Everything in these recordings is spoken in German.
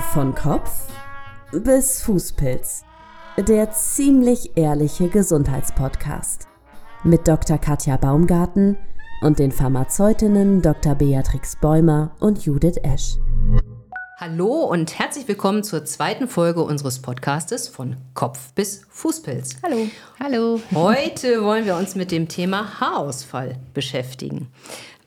Von Kopf bis Fußpilz. Der ziemlich ehrliche Gesundheitspodcast. Mit Dr. Katja Baumgarten und den Pharmazeutinnen Dr. Beatrix Bäumer und Judith Esch. Hallo und herzlich willkommen zur zweiten Folge unseres Podcastes von Kopf bis Fußpilz. Hallo. Hallo. Heute wollen wir uns mit dem Thema Haarausfall beschäftigen.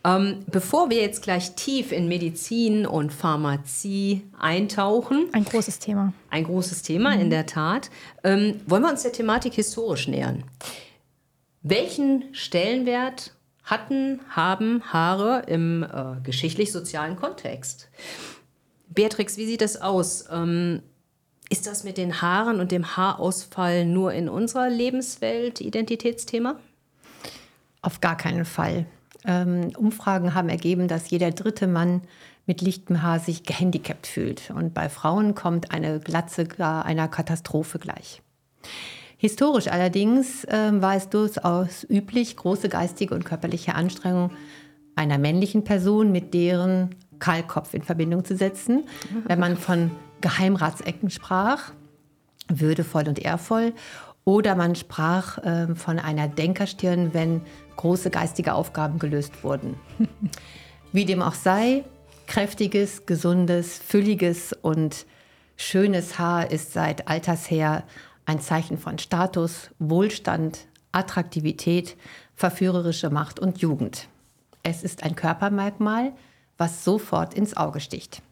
Ähm, bevor wir jetzt gleich tief in Medizin und Pharmazie eintauchen. Ein großes Thema. Ein großes Thema, mhm. in der Tat. Ähm, wollen wir uns der Thematik historisch nähern. Welchen Stellenwert hatten, haben Haare im äh, geschichtlich-sozialen Kontext? Beatrix, wie sieht das aus? Ähm, ist das mit den Haaren und dem Haarausfall nur in unserer Lebenswelt Identitätsthema? Auf gar keinen Fall. Ähm, Umfragen haben ergeben, dass jeder dritte Mann mit lichtem Haar sich gehandicapt fühlt. Und bei Frauen kommt eine Glatze gar einer Katastrophe gleich. Historisch allerdings äh, war es durchaus üblich, große geistige und körperliche Anstrengungen einer männlichen Person mit deren Kahlkopf in Verbindung zu setzen. Wenn man von Geheimratsecken sprach, würdevoll und ehrvoll, oder man sprach äh, von einer Denkerstirn, wenn große geistige Aufgaben gelöst wurden. Wie dem auch sei, kräftiges, gesundes, fülliges und schönes Haar ist seit alters her ein Zeichen von Status, Wohlstand, Attraktivität, verführerische Macht und Jugend. Es ist ein Körpermerkmal, was sofort ins Auge sticht.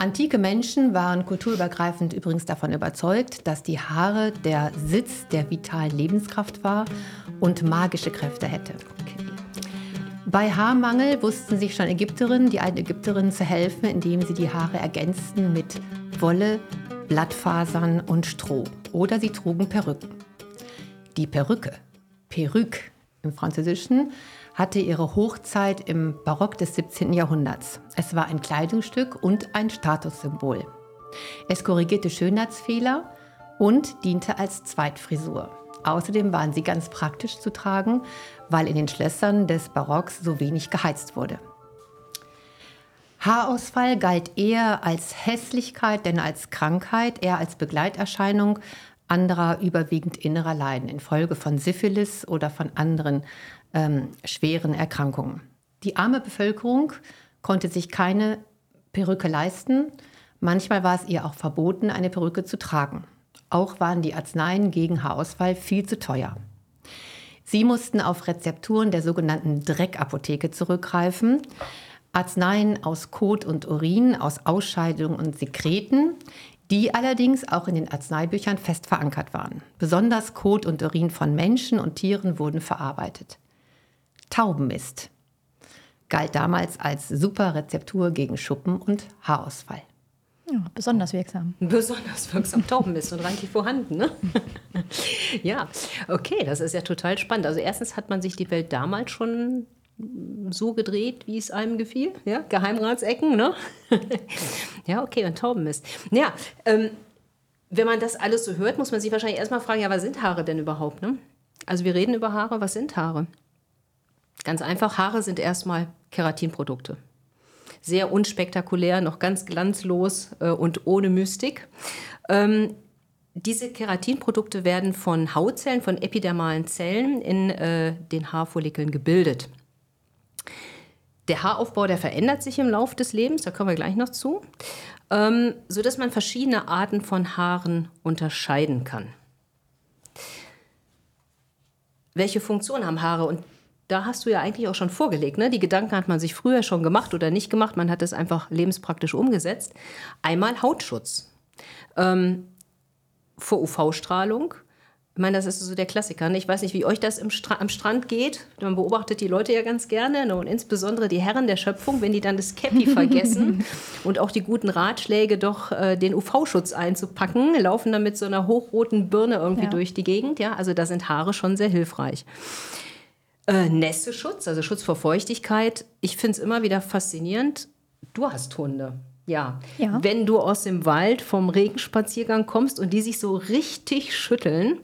Antike Menschen waren kulturübergreifend übrigens davon überzeugt, dass die Haare der Sitz der vitalen Lebenskraft war und magische Kräfte hätte. Bei Haarmangel wussten sich schon Ägypterinnen, die alten Ägypterinnen zu helfen, indem sie die Haare ergänzten mit Wolle, Blattfasern und Stroh. Oder sie trugen Perücken. Die Perücke, Perruque im Französischen, hatte ihre Hochzeit im Barock des 17. Jahrhunderts. Es war ein Kleidungsstück und ein Statussymbol. Es korrigierte Schönheitsfehler und diente als Zweitfrisur. Außerdem waren sie ganz praktisch zu tragen, weil in den Schlössern des Barocks so wenig geheizt wurde. Haarausfall galt eher als Hässlichkeit denn als Krankheit, eher als Begleiterscheinung anderer überwiegend innerer Leiden infolge von Syphilis oder von anderen ähm, schweren Erkrankungen. Die arme Bevölkerung konnte sich keine Perücke leisten. Manchmal war es ihr auch verboten, eine Perücke zu tragen. Auch waren die Arzneien gegen Haarausfall viel zu teuer. Sie mussten auf Rezepturen der sogenannten Dreckapotheke zurückgreifen. Arzneien aus Kot und Urin, aus Ausscheidungen und Sekreten, die allerdings auch in den Arzneibüchern fest verankert waren. Besonders Kot und Urin von Menschen und Tieren wurden verarbeitet. Taubenmist galt damals als super Rezeptur gegen Schuppen und Haarausfall. Ja, besonders wirksam. Besonders wirksam. Taubenmist und reichlich vorhanden. Ne? ja, okay, das ist ja total spannend. Also erstens hat man sich die Welt damals schon so gedreht, wie es einem gefiel. Ja, Geheimratsecken, ne? ja, okay, und Taubenmist. Ja, ähm, wenn man das alles so hört, muss man sich wahrscheinlich erstmal fragen, ja, was sind Haare denn überhaupt? Ne? Also wir reden über Haare, was sind Haare? Ganz einfach, Haare sind erstmal Keratinprodukte. Sehr unspektakulär, noch ganz glanzlos äh, und ohne Mystik. Ähm, diese Keratinprodukte werden von Hautzellen, von epidermalen Zellen in äh, den Haarfollikeln gebildet. Der Haaraufbau, der verändert sich im Laufe des Lebens, da kommen wir gleich noch zu, ähm, sodass man verschiedene Arten von Haaren unterscheiden kann. Welche Funktion haben Haare? Und da hast du ja eigentlich auch schon vorgelegt. Ne? Die Gedanken hat man sich früher schon gemacht oder nicht gemacht. Man hat es einfach lebenspraktisch umgesetzt. Einmal Hautschutz ähm, vor UV-Strahlung. Ich meine, das ist so der Klassiker. Ne? Ich weiß nicht, wie euch das Stra am Strand geht. Man beobachtet die Leute ja ganz gerne ne? und insbesondere die Herren der Schöpfung, wenn die dann das Cappy vergessen und auch die guten Ratschläge, doch äh, den UV-Schutz einzupacken, laufen dann mit so einer hochroten Birne irgendwie ja. durch die Gegend. Ja? Also da sind Haare schon sehr hilfreich. Äh, Nässeschutz, also Schutz vor Feuchtigkeit. Ich finde es immer wieder faszinierend. Du hast Hunde. Ja. ja. Wenn du aus dem Wald vom Regenspaziergang kommst und die sich so richtig schütteln,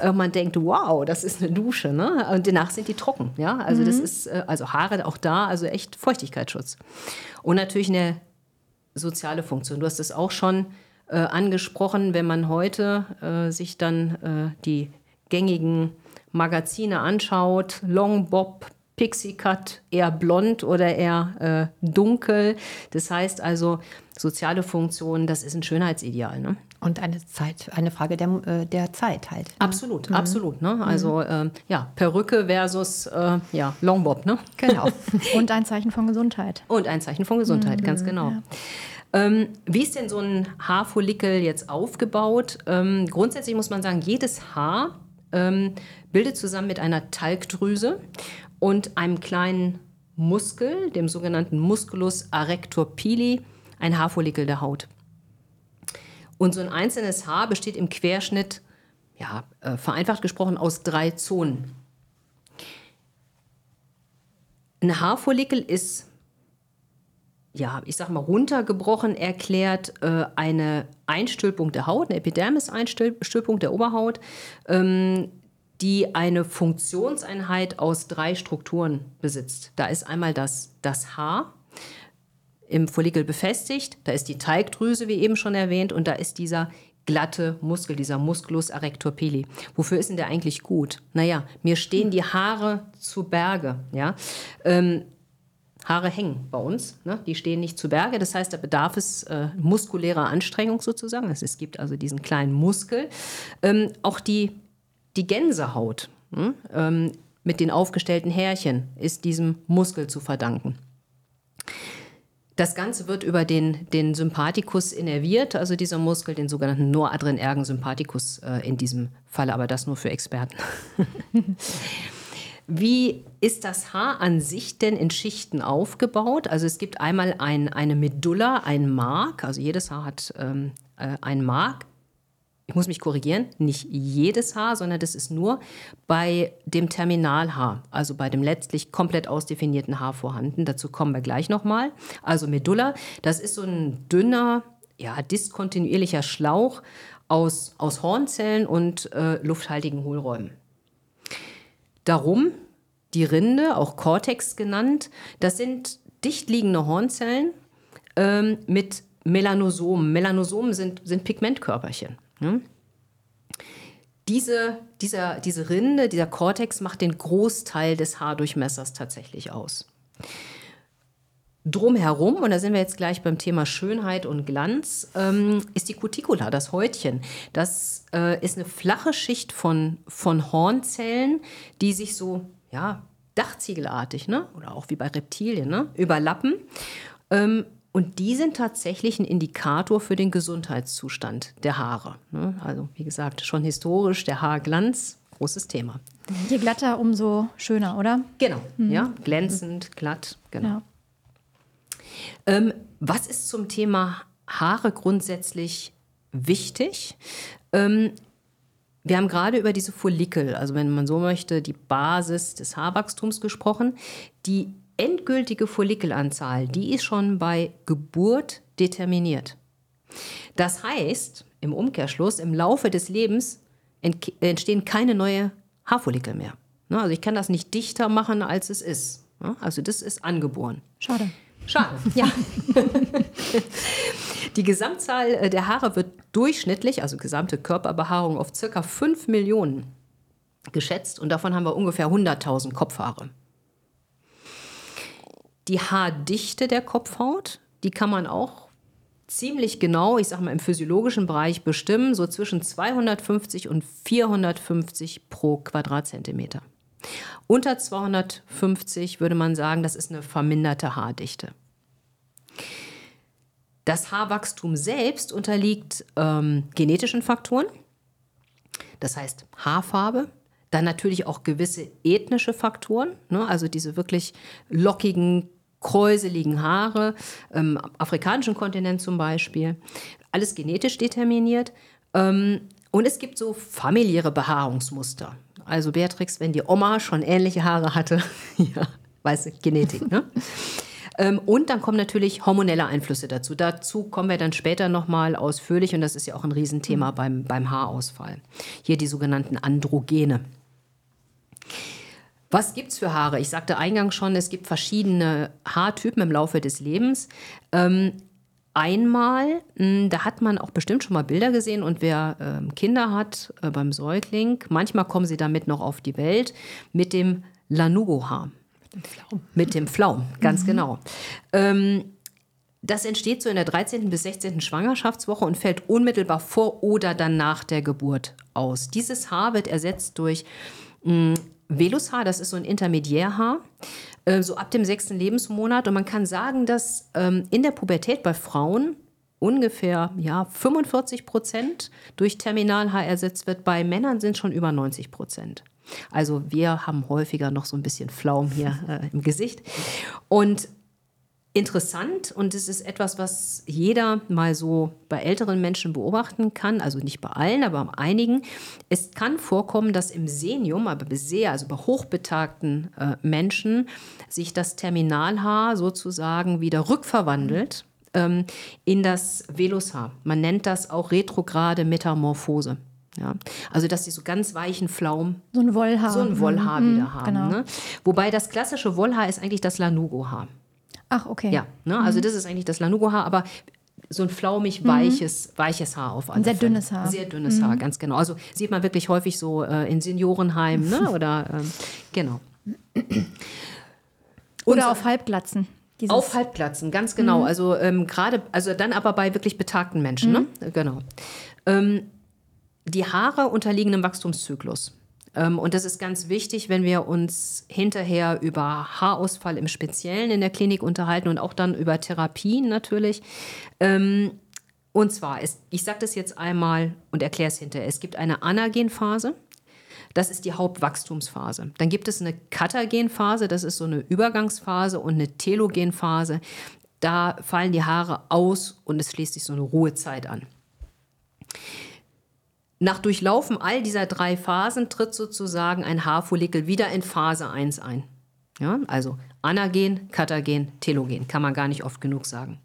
äh, man denkt, wow, das ist eine Dusche, ne? Und danach sind die trocken, ja? Also mhm. das ist, äh, also Haare auch da, also echt Feuchtigkeitsschutz. Und natürlich eine soziale Funktion. Du hast es auch schon äh, angesprochen, wenn man heute äh, sich dann äh, die gängigen Magazine anschaut, Long Bob, Pixie Cut, eher blond oder eher äh, dunkel. Das heißt also, soziale Funktion, das ist ein Schönheitsideal. Ne? Und eine Zeit, eine Frage der, äh, der Zeit halt. Ne? Absolut, mhm. absolut. Ne? Also äh, ja, Perücke versus äh, ja, Longbob. Ne? Genau. Und ein Zeichen von Gesundheit. Und ein Zeichen von Gesundheit, mhm. ganz genau. Ja. Ähm, wie ist denn so ein Haarfollikel jetzt aufgebaut? Ähm, grundsätzlich muss man sagen, jedes Haar ähm, bildet zusammen mit einer Talgdrüse und einem kleinen Muskel, dem sogenannten Musculus arrector pili, ein Haarfollikel der Haut. Und so ein einzelnes Haar besteht im Querschnitt, ja, äh, vereinfacht gesprochen, aus drei Zonen. Ein Haarfollikel ist, ja, ich sag mal, runtergebrochen erklärt äh, eine Einstülpung der Haut, eine Epidermis-Einstülpung der Oberhaut, ähm, die eine Funktionseinheit aus drei Strukturen besitzt. Da ist einmal das, das Haar, im Follikel befestigt. Da ist die Teigdrüse, wie eben schon erwähnt, und da ist dieser glatte Muskel, dieser Musculus arrector pili. Wofür ist denn der eigentlich gut? Naja, mir stehen die Haare zu Berge. Ja? Ähm, Haare hängen bei uns, ne? die stehen nicht zu Berge. Das heißt, da bedarf es äh, muskulärer Anstrengung sozusagen. Es gibt also diesen kleinen Muskel. Ähm, auch die, die Gänsehaut hm? ähm, mit den aufgestellten Härchen ist diesem Muskel zu verdanken. Das Ganze wird über den, den Sympathikus innerviert, also dieser Muskel, den sogenannten Noradrenergen Sympathikus äh, in diesem Falle, aber das nur für Experten. Wie ist das Haar an sich denn in Schichten aufgebaut? Also es gibt einmal ein, eine Medulla, ein Mark, also jedes Haar hat ähm, äh, ein Mark ich muss mich korrigieren, nicht jedes Haar, sondern das ist nur bei dem Terminalhaar, also bei dem letztlich komplett ausdefinierten Haar vorhanden. Dazu kommen wir gleich nochmal. Also Medulla, das ist so ein dünner, ja, diskontinuierlicher Schlauch aus, aus Hornzellen und äh, lufthaltigen Hohlräumen. Darum die Rinde, auch Cortex genannt, das sind dicht liegende Hornzellen ähm, mit Melanosomen. Melanosomen sind, sind Pigmentkörperchen. Ne? Diese, dieser, diese Rinde, dieser Kortex macht den Großteil des Haardurchmessers tatsächlich aus. Drumherum, und da sind wir jetzt gleich beim Thema Schönheit und Glanz, ähm, ist die Cuticula, das Häutchen. Das äh, ist eine flache Schicht von, von Hornzellen, die sich so, ja, dachziegelartig, ne? oder auch wie bei Reptilien, ne? überlappen. Ähm, und die sind tatsächlich ein Indikator für den Gesundheitszustand der Haare. Ne? Also wie gesagt, schon historisch der Haarglanz, großes Thema. Je glatter, umso schöner, oder? Genau, mhm. ja, glänzend, glatt, genau. Ja. Ähm, was ist zum Thema Haare grundsätzlich wichtig? Ähm, wir haben gerade über diese Follikel, also wenn man so möchte, die Basis des Haarwachstums gesprochen. Die endgültige Follikelanzahl, die ist schon bei Geburt determiniert. Das heißt, im Umkehrschluss, im Laufe des Lebens entstehen keine neuen Haarfollikel mehr. Ne, also ich kann das nicht dichter machen, als es ist. Ne, also das ist angeboren. Schade. Schade. Ja. Die Gesamtzahl äh, der Haare wird durchschnittlich, also gesamte Körperbehaarung, auf ca. 5 Millionen geschätzt und davon haben wir ungefähr 100.000 Kopfhaare. Die Haardichte der Kopfhaut, die kann man auch ziemlich genau, ich sage mal im physiologischen Bereich bestimmen, so zwischen 250 und 450 pro Quadratzentimeter. Unter 250 würde man sagen, das ist eine verminderte Haardichte. Das Haarwachstum selbst unterliegt ähm, genetischen Faktoren, das heißt Haarfarbe, dann natürlich auch gewisse ethnische Faktoren, ne, also diese wirklich lockigen, kräuseligen Haare, ähm, afrikanischen Kontinent zum Beispiel, alles genetisch determiniert. Ähm, und es gibt so familiäre Behaarungsmuster. Also Beatrix, wenn die Oma schon ähnliche Haare hatte, ja, weißt du, Genetik, ne? ähm, und dann kommen natürlich hormonelle Einflüsse dazu. Dazu kommen wir dann später nochmal ausführlich und das ist ja auch ein Riesenthema mhm. beim, beim Haarausfall. Hier die sogenannten Androgene. Was gibt es für Haare? Ich sagte eingangs schon, es gibt verschiedene Haartypen im Laufe des Lebens. Ähm, einmal, hm, da hat man auch bestimmt schon mal Bilder gesehen und wer ähm, Kinder hat äh, beim Säugling, manchmal kommen sie damit noch auf die Welt mit dem Lanugo-Haar. Mit dem Pflaum. Mit dem Pflaum, ganz mhm. genau. Ähm, das entsteht so in der 13. bis 16. Schwangerschaftswoche und fällt unmittelbar vor oder dann nach der Geburt aus. Dieses Haar wird ersetzt durch mh, hm, Velushaar, das ist so ein Intermediärhaar, äh, so ab dem sechsten Lebensmonat. Und man kann sagen, dass ähm, in der Pubertät bei Frauen ungefähr ja, 45 Prozent durch Terminalhaar ersetzt wird. Bei Männern sind schon über 90 Prozent. Also wir haben häufiger noch so ein bisschen Flaum hier äh, im Gesicht. Und interessant und es ist etwas, was jeder mal so bei älteren Menschen beobachten kann, also nicht bei allen, aber bei einigen. Es kann vorkommen, dass im Senium, aber sehr, also bei hochbetagten äh, Menschen, sich das Terminalhaar sozusagen wieder rückverwandelt ähm, in das Velushaar. Man nennt das auch retrograde Metamorphose. Ja, also dass sie so ganz weichen Pflaum, so ein Wollhaar, so ein Wollhaar mhm, wieder haben. Genau. Ne? Wobei das klassische Wollhaar ist eigentlich das Lanugo-Haar. Ach, okay. Ja, ne? also mhm. das ist eigentlich das Lanugo-Haar, aber so ein flaumig mhm. weiches, weiches Haar auf alle Ein sehr Fälle. dünnes Haar. Sehr dünnes mhm. Haar, ganz genau. Also sieht man wirklich häufig so äh, in Seniorenheimen, ne? oder ähm, genau. oder auf Halbglatzen. Dieses auf Halbglatzen, ganz genau. Mhm. Also ähm, gerade, also dann aber bei wirklich betagten Menschen, ne? Mhm. Genau. Ähm, die Haare unterliegen einem Wachstumszyklus. Ähm, und das ist ganz wichtig, wenn wir uns hinterher über Haarausfall im Speziellen in der Klinik unterhalten und auch dann über Therapien natürlich. Ähm, und zwar, ich sage das jetzt einmal und erkläre es hinterher. Es gibt eine Anagenphase. Das ist die Hauptwachstumsphase. Dann gibt es eine Katagenphase, das ist so eine Übergangsphase und eine Telogenphase. Da fallen die Haare aus und es schließt sich so eine Ruhezeit an. Nach Durchlaufen all dieser drei Phasen tritt sozusagen ein Haarfollikel wieder in Phase 1 ein. Ja, also Anagen, Katagen, Telogen, kann man gar nicht oft genug sagen.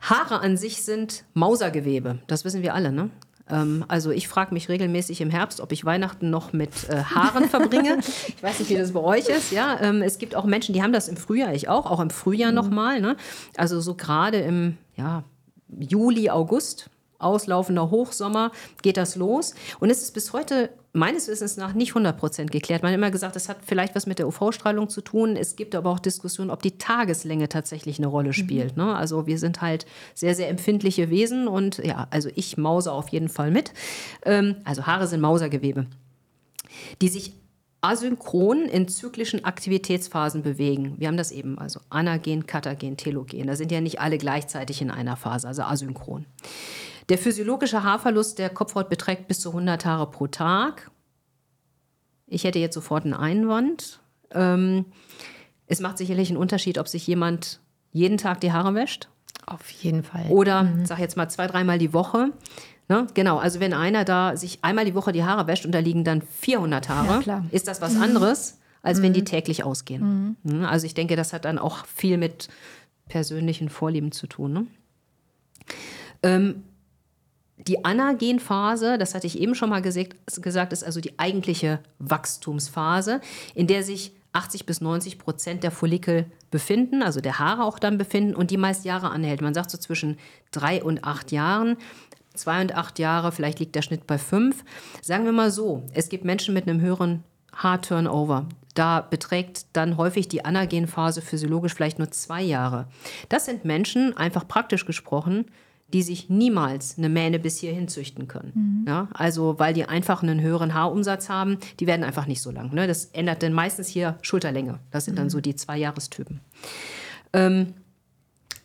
Haare an sich sind Mausergewebe, das wissen wir alle. Ne? Ähm, also ich frage mich regelmäßig im Herbst, ob ich Weihnachten noch mit äh, Haaren verbringe. Ich weiß nicht, wie das bei euch ist. Ja, ähm, es gibt auch Menschen, die haben das im Frühjahr, ich auch, auch im Frühjahr mhm. nochmal. Ne? Also so gerade im ja, Juli, August auslaufender Hochsommer geht das los. Und es ist bis heute meines Wissens nach nicht 100 Prozent geklärt. Man hat immer gesagt, das hat vielleicht was mit der UV-Strahlung zu tun. Es gibt aber auch Diskussionen, ob die Tageslänge tatsächlich eine Rolle mhm. spielt. Mhm. Ne? Also wir sind halt sehr, sehr empfindliche Wesen und ja, also ich mause auf jeden Fall mit. Ähm, also Haare sind Mausergewebe, die sich asynchron in zyklischen Aktivitätsphasen bewegen. Wir haben das eben, also Anagen, Katagen, Telogen. Da sind ja nicht alle gleichzeitig in einer Phase, also asynchron. Der physiologische Haarverlust der Kopfhaut beträgt bis zu 100 Haare pro Tag. Ich hätte jetzt sofort einen Einwand. Ähm, es macht sicherlich einen Unterschied, ob sich jemand jeden Tag die Haare wäscht. Auf jeden Fall. Oder, mhm. sag jetzt mal, zwei, dreimal die Woche. Ne? Genau, also wenn einer da sich einmal die Woche die Haare wäscht und da liegen dann 400 Haare, ja, ist das was anderes, als mhm. wenn die mhm. täglich ausgehen. Mhm. Ne? Also ich denke, das hat dann auch viel mit persönlichen Vorlieben zu tun. Ne? Ähm, die Anagenphase, das hatte ich eben schon mal gesagt, ist also die eigentliche Wachstumsphase, in der sich 80 bis 90 Prozent der Follikel befinden, also der Haare auch dann befinden und die meist Jahre anhält. Man sagt so zwischen drei und acht Jahren. Zwei und acht Jahre, vielleicht liegt der Schnitt bei fünf. Sagen wir mal so, es gibt Menschen mit einem höheren Haarturnover. Da beträgt dann häufig die Anagenphase physiologisch vielleicht nur zwei Jahre. Das sind Menschen, einfach praktisch gesprochen, die sich niemals eine Mähne bis hierhin züchten können. Mhm. Ja, also weil die einfach einen höheren Haarumsatz haben, die werden einfach nicht so lang. Ne? Das ändert dann meistens hier Schulterlänge. Das sind mhm. dann so die zwei Jahrestypen. Ähm,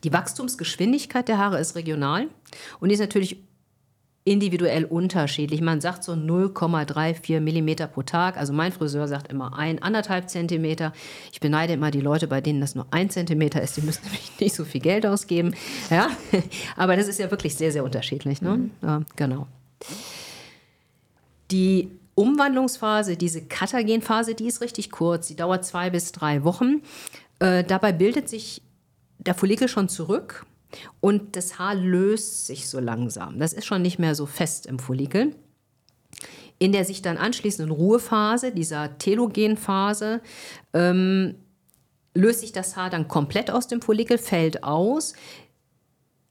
die Wachstumsgeschwindigkeit der Haare ist regional und ist natürlich individuell unterschiedlich. Man sagt so 0,34 Millimeter pro Tag. Also mein Friseur sagt immer ein, anderthalb Zentimeter. Ich beneide immer die Leute, bei denen das nur ein Zentimeter ist. Die müssen nämlich nicht so viel Geld ausgeben. Ja, aber das ist ja wirklich sehr, sehr unterschiedlich. Ne? Mhm. Ja, genau. Die Umwandlungsphase, diese Katagenphase, die ist richtig kurz. Die dauert zwei bis drei Wochen. Äh, dabei bildet sich der Follikel schon zurück und das Haar löst sich so langsam. Das ist schon nicht mehr so fest im Follikel. In der sich dann anschließenden Ruhephase, dieser Telogenphase, ähm, löst sich das Haar dann komplett aus dem Follikel, fällt aus.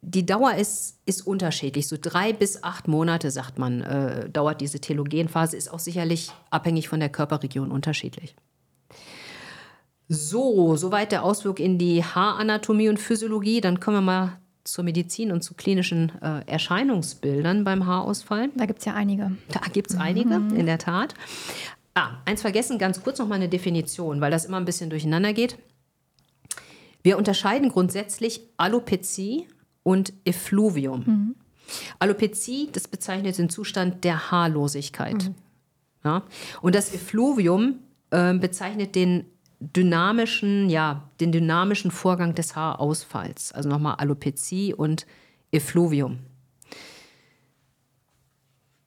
Die Dauer ist, ist unterschiedlich. So drei bis acht Monate, sagt man, äh, dauert diese Telogenphase, ist auch sicherlich abhängig von der Körperregion unterschiedlich. So, soweit der Ausflug in die Haaranatomie und Physiologie. Dann kommen wir mal zur Medizin und zu klinischen äh, Erscheinungsbildern beim Haarausfall. Da gibt es ja einige. Da gibt es einige, in der Tat. Ah, eins vergessen, ganz kurz noch mal eine Definition, weil das immer ein bisschen durcheinander geht. Wir unterscheiden grundsätzlich Alopezie und Effluvium. Mhm. Alopezie, das bezeichnet den Zustand der Haarlosigkeit. Mhm. Ja? Und das Effluvium äh, bezeichnet den dynamischen, ja, den dynamischen Vorgang des Haarausfalls. Also nochmal Alopezie und Effluvium.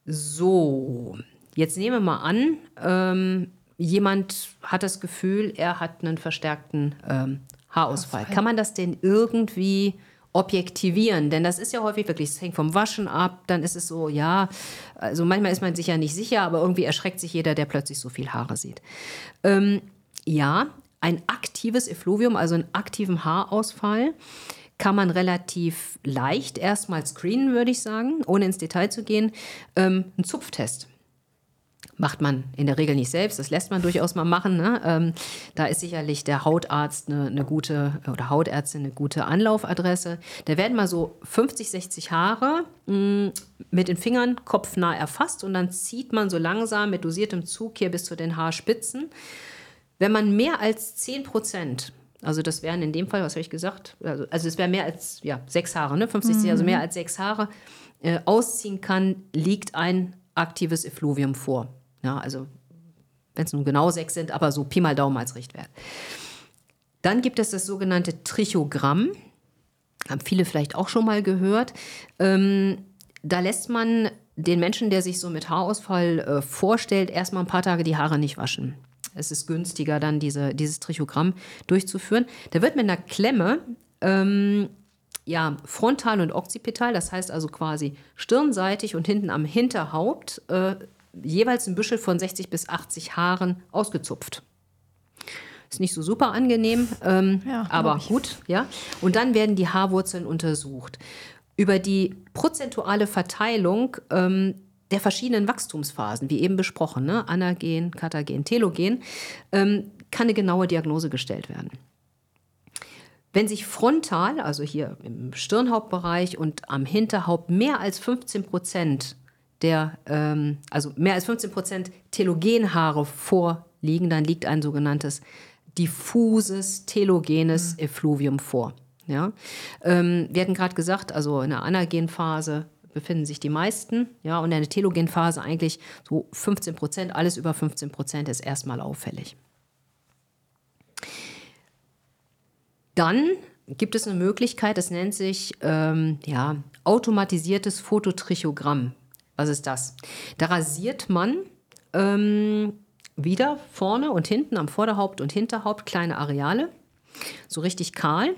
So, jetzt nehmen wir mal an, ähm, jemand hat das Gefühl, er hat einen verstärkten ähm, Haarausfall. Kann man das denn irgendwie objektivieren? Denn das ist ja häufig wirklich, es hängt vom Waschen ab, dann ist es so, ja, also manchmal ist man sich ja nicht sicher, aber irgendwie erschreckt sich jeder, der plötzlich so viel Haare sieht. Ähm, ja, ein aktives Effluvium, also einen aktiven Haarausfall, kann man relativ leicht erstmal screenen, würde ich sagen, ohne ins Detail zu gehen. Ähm, ein Zupftest macht man in der Regel nicht selbst, das lässt man durchaus mal machen. Ne? Ähm, da ist sicherlich der Hautarzt eine, eine, gute oder Hautärztin eine gute Anlaufadresse. Da werden mal so 50, 60 Haare mh, mm, mit den Fingern kopfnah erfasst und dann zieht man so langsam mit dosiertem Zug hier bis zu den Haarspitzen. Wenn man mehr als 10 Prozent also das wären in dem Fall, was habe ich gesagt? Also, also es wäre mehr als ja, sechs Haare, ne? 50, mhm. also mehr als sechs Haare äh, ausziehen kann, liegt ein aktives Effluvium vor. Ja, also wenn es nun genau sechs sind, aber so Pi mal Daumen als Richtwert. Dann gibt es das sogenannte Trichogramm. Haben viele vielleicht auch schon mal gehört. Ähm, da lässt man den Menschen, der sich so mit Haarausfall äh, vorstellt, erstmal ein paar Tage die Haare nicht waschen es ist günstiger, dann diese, dieses Trichogramm durchzuführen. Da wird mit einer Klemme ähm, ja, frontal und occipital, das heißt also quasi stirnseitig und hinten am Hinterhaupt, äh, jeweils ein Büschel von 60 bis 80 Haaren ausgezupft. Ist nicht so super angenehm, ähm, ja, aber gut, ja. Und dann werden die Haarwurzeln untersucht. Über die prozentuale Verteilung ähm, der verschiedenen Wachstumsphasen, wie eben besprochen, ne? Anagen, Katagen, Telogen, ähm, kann eine genaue Diagnose gestellt werden. Wenn sich frontal, also hier im Stirnhauptbereich und am Hinterhaupt mehr als 15 Prozent der, ähm, also mehr als 15 Prozent Telogenhaare vorliegen, dann liegt ein sogenanntes diffuses telogenes mhm. Effluvium vor. Ja? Ähm, wir hatten gerade gesagt, also in der Anagenphase befinden sich die meisten. Ja, und eine Telogenphase eigentlich so 15 Prozent, alles über 15 Prozent ist erstmal auffällig. Dann gibt es eine Möglichkeit, das nennt sich ähm, ja, automatisiertes Fototrichogramm. Was ist das? Da rasiert man ähm, wieder vorne und hinten am Vorderhaupt und Hinterhaupt kleine Areale, so richtig kahl.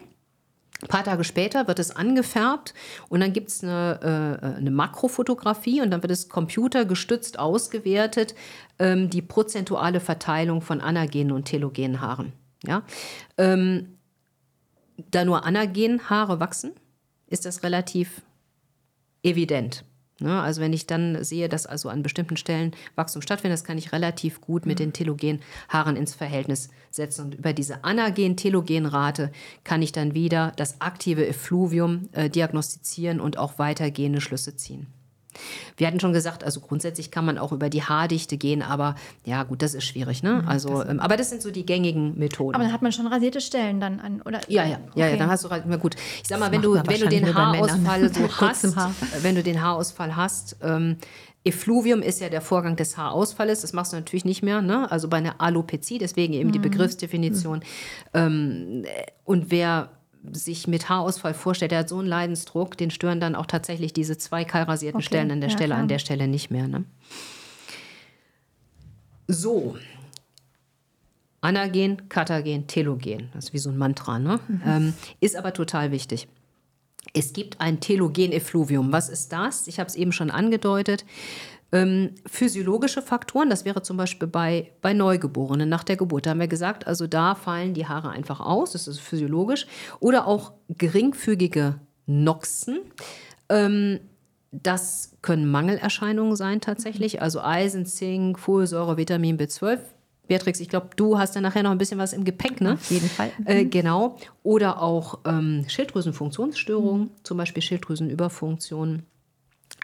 Ein paar Tage später wird es angefärbt und dann gibt es eine, äh, eine Makrofotografie und dann wird es computergestützt ausgewertet, ähm, die prozentuale Verteilung von anagenen und telogenen Haaren. Ja? Ähm, da nur anagen Haare wachsen, ist das relativ evident. Ne? Also wenn ich dann sehe, dass also an bestimmten Stellen Wachstum stattfindet, das kann ich relativ gut mit mhm. den Telogenhaaren ins Verhältnis setzen. Und über diese anagen-telogen-Rate kann ich dann wieder das aktive Effluvium äh, diagnostizieren und auch weitergehende Schlüsse ziehen. Wir hatten schon gesagt, also grundsätzlich kann man auch über die Haardichte gehen, aber ja, gut, das ist schwierig, ne? Mhm, also, das ähm, aber das sind so die gängigen Methoden. Aber dann hat man schon rasierte Stellen dann an, oder? Ja, ja, ja, ja dann hast du na gut. Ich sag mal, wenn du, wenn du den Haarausfall so hast, Haar. wenn du den Haarausfall hast, ähm, Effluvium ist ja der Vorgang des Haarausfalles. Das machst du natürlich nicht mehr. Ne? Also bei einer Alopezie, deswegen eben mhm. die Begriffsdefinition. Mhm. Ähm, und wer sich mit Haarausfall vorstellt, der hat so einen Leidensdruck, den stören dann auch tatsächlich diese zwei kahlrasierten okay. Stellen an der ja, Stelle, klar. an der Stelle nicht mehr. Ne? So. Anagen, Katagen, Telogen. Das ist wie so ein Mantra. Ne? Mhm. Ähm, ist aber total wichtig. Es gibt ein Telogen-Effluvium. Was ist das? Ich habe es eben schon angedeutet. Ähm, physiologische Faktoren, das wäre zum Beispiel bei, bei Neugeborenen nach der Geburt. Da haben wir gesagt, also da fallen die Haare einfach aus, das ist physiologisch. Oder auch geringfügige Noxen. Ähm, das können Mangelerscheinungen sein tatsächlich, also Eisen, Zink, Folsäure, Vitamin B12. Beatrix, ich glaube, du hast da nachher noch ein bisschen was im Gepäck, ne? Auf jeden Fall. Äh, genau. Oder auch ähm, Schilddrüsenfunktionsstörungen, mhm. zum Beispiel Schilddrüsenüberfunktion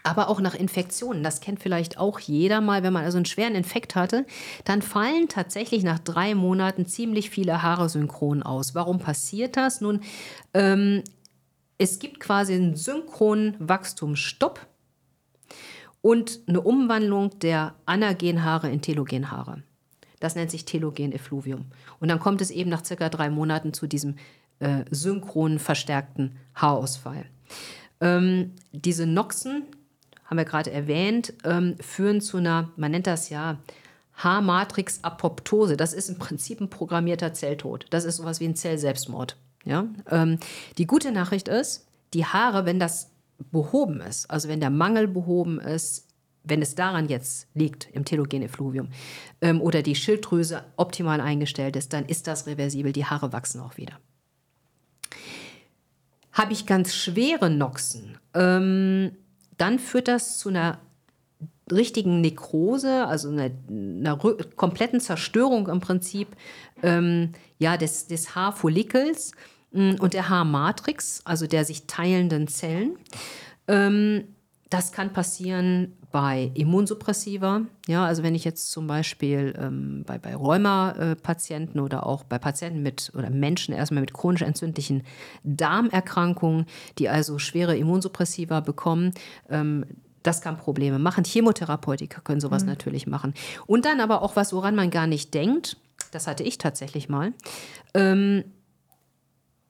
aber auch nach Infektionen. Das kennt vielleicht auch jeder mal, wenn man also einen schweren Infekt hatte, dann fallen tatsächlich nach drei Monaten ziemlich viele Haare synchron aus. Warum passiert das? Nun, ähm, es gibt quasi einen synchronen Wachstumsstopp und eine Umwandlung der Anagenhaare in Telogenhaare. Das nennt sich Telogen-Effluvium. Und dann kommt es eben nach circa drei Monaten zu diesem äh, synchronen, verstärkten Haarausfall. Ähm, diese Noxen, haben wir gerade erwähnt, ähm, führen zu einer, man nennt das ja Haarmatrix-Apoptose. Das ist im Prinzip ein programmierter Zelltod. Das ist sowas wie ein Zellselbstmord. Ja? Ähm, die gute Nachricht ist, die Haare, wenn das behoben ist, also wenn der Mangel behoben ist, wenn es daran jetzt liegt, im Telogeneffluvium, ähm, oder die Schilddrüse optimal eingestellt ist, dann ist das reversibel. Die Haare wachsen auch wieder. Habe ich ganz schwere Noxen, ähm, dann führt das zu einer richtigen Nekrose, also einer, einer kompletten Zerstörung im Prinzip ähm, ja, des, des Haarfollikels mm, und der Haarmatrix, also der sich teilenden Zellen. Ähm, das kann passieren bei Immunsuppressiva. Ja, also wenn ich jetzt zum Beispiel ähm, bei, bei Rheuma-Patienten oder auch bei Patienten mit oder Menschen erstmal mit chronisch entzündlichen Darmerkrankungen, die also schwere Immunsuppressiva bekommen, ähm, das kann Probleme machen. Chemotherapeutika können sowas mhm. natürlich machen. Und dann aber auch was, woran man gar nicht denkt, das hatte ich tatsächlich mal, ähm,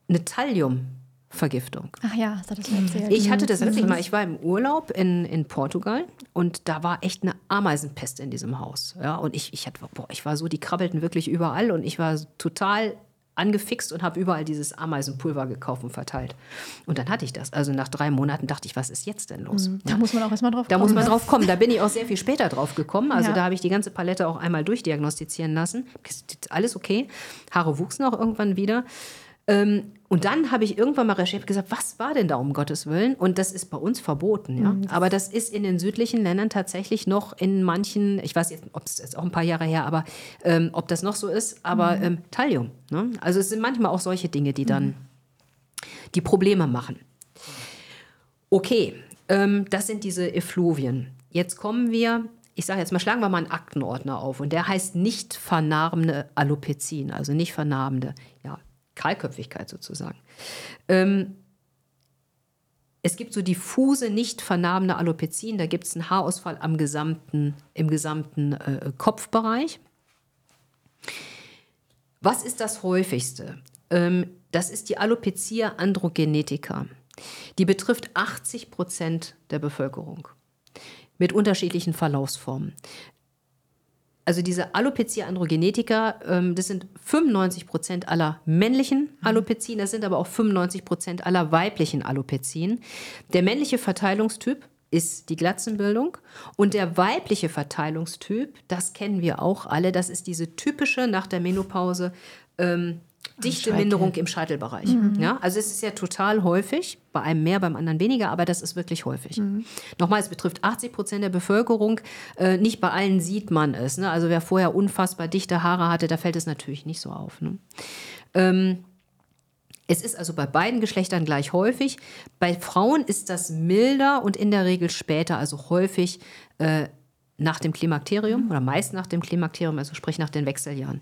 eine Thallium. Vergiftung. Ach ja, das hattest du erzählt. Ich hatte das wirklich mal. Ich war im Urlaub in, in Portugal und da war echt eine Ameisenpest in diesem Haus. Ja, und ich, ich, hatte, boah, ich war so, die krabbelten wirklich überall und ich war total angefixt und habe überall dieses Ameisenpulver gekauft und verteilt. Und dann hatte ich das. Also nach drei Monaten dachte ich, was ist jetzt denn los? Mhm. Da ja. muss man auch erstmal drauf kommen. Da muss man drauf kommen. Da bin ich auch sehr viel später drauf gekommen. Also ja. da habe ich die ganze Palette auch einmal durchdiagnostizieren lassen. Alles okay. Haare wuchsen auch irgendwann wieder. Ähm, und dann habe ich irgendwann mal recherchiert gesagt, was war denn da um Gottes Willen? Und das ist bei uns verboten, ja. Mhm. Aber das ist in den südlichen Ländern tatsächlich noch in manchen, ich weiß jetzt, ob es jetzt auch ein paar Jahre her, aber ähm, ob das noch so ist, aber mhm. ähm, Thallium. Ne? Also es sind manchmal auch solche Dinge, die dann mhm. die Probleme machen. Okay, ähm, das sind diese Effluvien. Jetzt kommen wir ich sage jetzt mal, schlagen wir mal einen Aktenordner auf und der heißt nicht vernarbende Alopezien, also nicht vernarbende. Ja, Kahlköpfigkeit sozusagen. Ähm, es gibt so diffuse, nicht vernarbene Alopezien, da gibt es einen Haarausfall am gesamten, im gesamten äh, Kopfbereich. Was ist das häufigste? Ähm, das ist die Alopecia androgenetica. Die betrifft 80 Prozent der Bevölkerung mit unterschiedlichen Verlaufsformen also diese Alopecia androgenetica, ähm, das sind 95 Prozent aller männlichen mhm. Alopezien, das sind aber auch 95 Prozent aller weiblichen Alopezien. Der männliche Verteilungstyp ist die Glatzenbildung und der weibliche Verteilungstyp, das kennen wir auch alle, das ist diese typische nach der Menopause ähm, dichte Minderung im Scheitelbereich. Mhm. Ja, also es ist ja total häufig, bei einem mehr, beim anderen weniger, aber das ist wirklich häufig. Mhm. Nochmal, es betrifft 80 Prozent der Bevölkerung. Äh, nicht bei allen sieht man es. Ne? Also wer vorher unfassbar dichte Haare hatte, da fällt es natürlich nicht so auf. Ne? Ähm, es ist also bei beiden Geschlechtern gleich häufig. Bei Frauen ist das milder und in der Regel später, also häufig äh, nach dem Klimakterium mhm. oder meist nach dem Klimakterium, also sprich nach den Wechseljahren.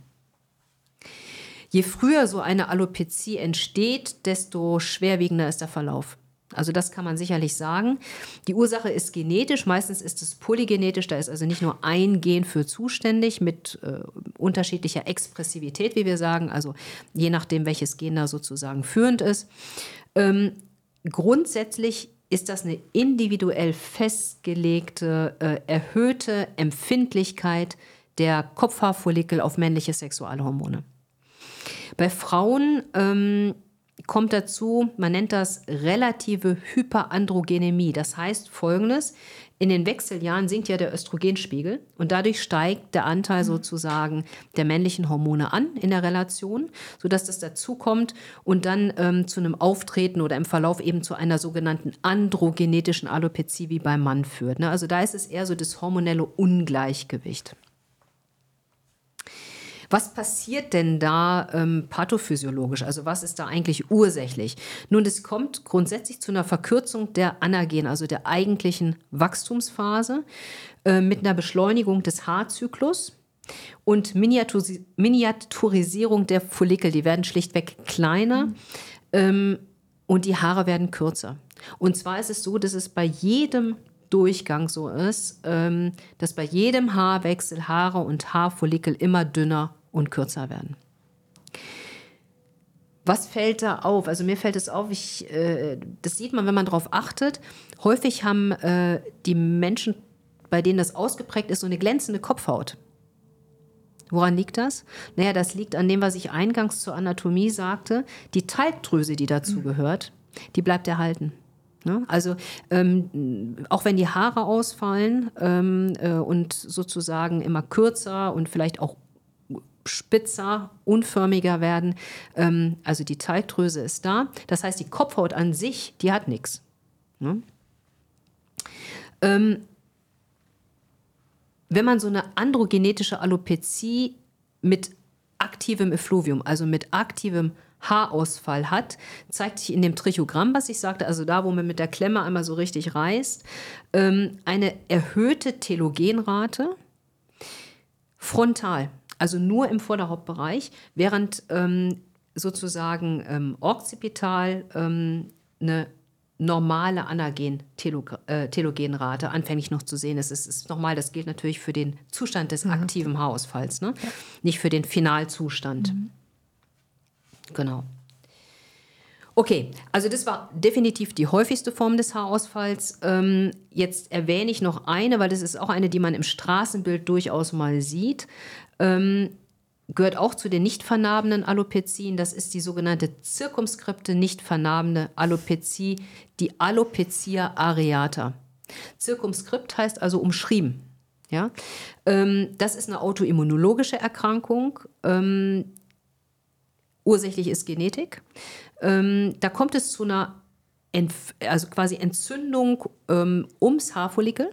Je früher so eine Alopezie entsteht, desto schwerwiegender ist der Verlauf. Also das kann man sicherlich sagen. Die Ursache ist genetisch, meistens ist es polygenetisch, da ist also nicht nur ein Gen für zuständig mit äh, unterschiedlicher Expressivität, wie wir sagen, also je nachdem, welches Gen da sozusagen führend ist. Ähm, grundsätzlich ist das eine individuell festgelegte, äh, erhöhte Empfindlichkeit der Kopfhaarfollikel auf männliche Sexualhormone. Bei Frauen ähm, kommt dazu, man nennt das relative Hyperandrogenemie. Das heißt folgendes, in den Wechseljahren sinkt ja der Östrogenspiegel und dadurch steigt der Anteil sozusagen der männlichen Hormone an in der Relation, sodass das dazu kommt und dann ähm, zu einem Auftreten oder im Verlauf eben zu einer sogenannten androgenetischen Alopezie wie beim Mann führt. Ne? Also da ist es eher so das hormonelle Ungleichgewicht. Was passiert denn da ähm, pathophysiologisch? Also was ist da eigentlich ursächlich? Nun, es kommt grundsätzlich zu einer Verkürzung der Anagen, also der eigentlichen Wachstumsphase, äh, mit einer Beschleunigung des Haarzyklus und Miniaturis Miniaturisierung der Follikel. Die werden schlichtweg kleiner mhm. ähm, und die Haare werden kürzer. Und zwar ist es so, dass es bei jedem Durchgang so ist, ähm, dass bei jedem Haarwechsel Haare und Haarfollikel immer dünner und kürzer werden. Was fällt da auf? Also mir fällt es auf, ich, äh, das sieht man, wenn man darauf achtet. Häufig haben äh, die Menschen, bei denen das ausgeprägt ist, so eine glänzende Kopfhaut. Woran liegt das? Naja, das liegt an dem, was ich eingangs zur Anatomie sagte. Die Talgdrüse, die dazu mhm. gehört, die bleibt erhalten. Ne? Also ähm, auch wenn die Haare ausfallen ähm, äh, und sozusagen immer kürzer und vielleicht auch spitzer, unförmiger werden. Ähm, also die Talgdrüse ist da. Das heißt, die Kopfhaut an sich, die hat nichts. Ne? Ähm, wenn man so eine androgenetische Alopezie mit aktivem Effluvium, also mit aktivem Haarausfall hat, zeigt sich in dem Trichogramm, was ich sagte, also da, wo man mit der Klemme einmal so richtig reißt, ähm, eine erhöhte Telogenrate frontal also nur im Vorderhauptbereich, während ähm, sozusagen ähm, occipital ähm, eine normale Anagen-Telogenrate äh, anfänglich noch zu sehen ist. Es ist nochmal, das gilt natürlich für den Zustand des mhm. aktiven Haarausfalls, ne? Ja. nicht für den Finalzustand. Mhm. Genau. Okay, also das war definitiv die häufigste Form des Haarausfalls. Ähm, jetzt erwähne ich noch eine, weil das ist auch eine, die man im Straßenbild durchaus mal sieht ähm, gehört auch zu den nicht vernarbenen Alopezien. Das ist die sogenannte zirkumskripte nicht vernarbene Alopezie, die Alopecia areata. Zirkumskript heißt also umschrieben. Ja? Ähm, das ist eine autoimmunologische Erkrankung. Ähm, ursächlich ist Genetik. Ähm, da kommt es zu einer Entf also quasi Entzündung ähm, ums Haarfollikel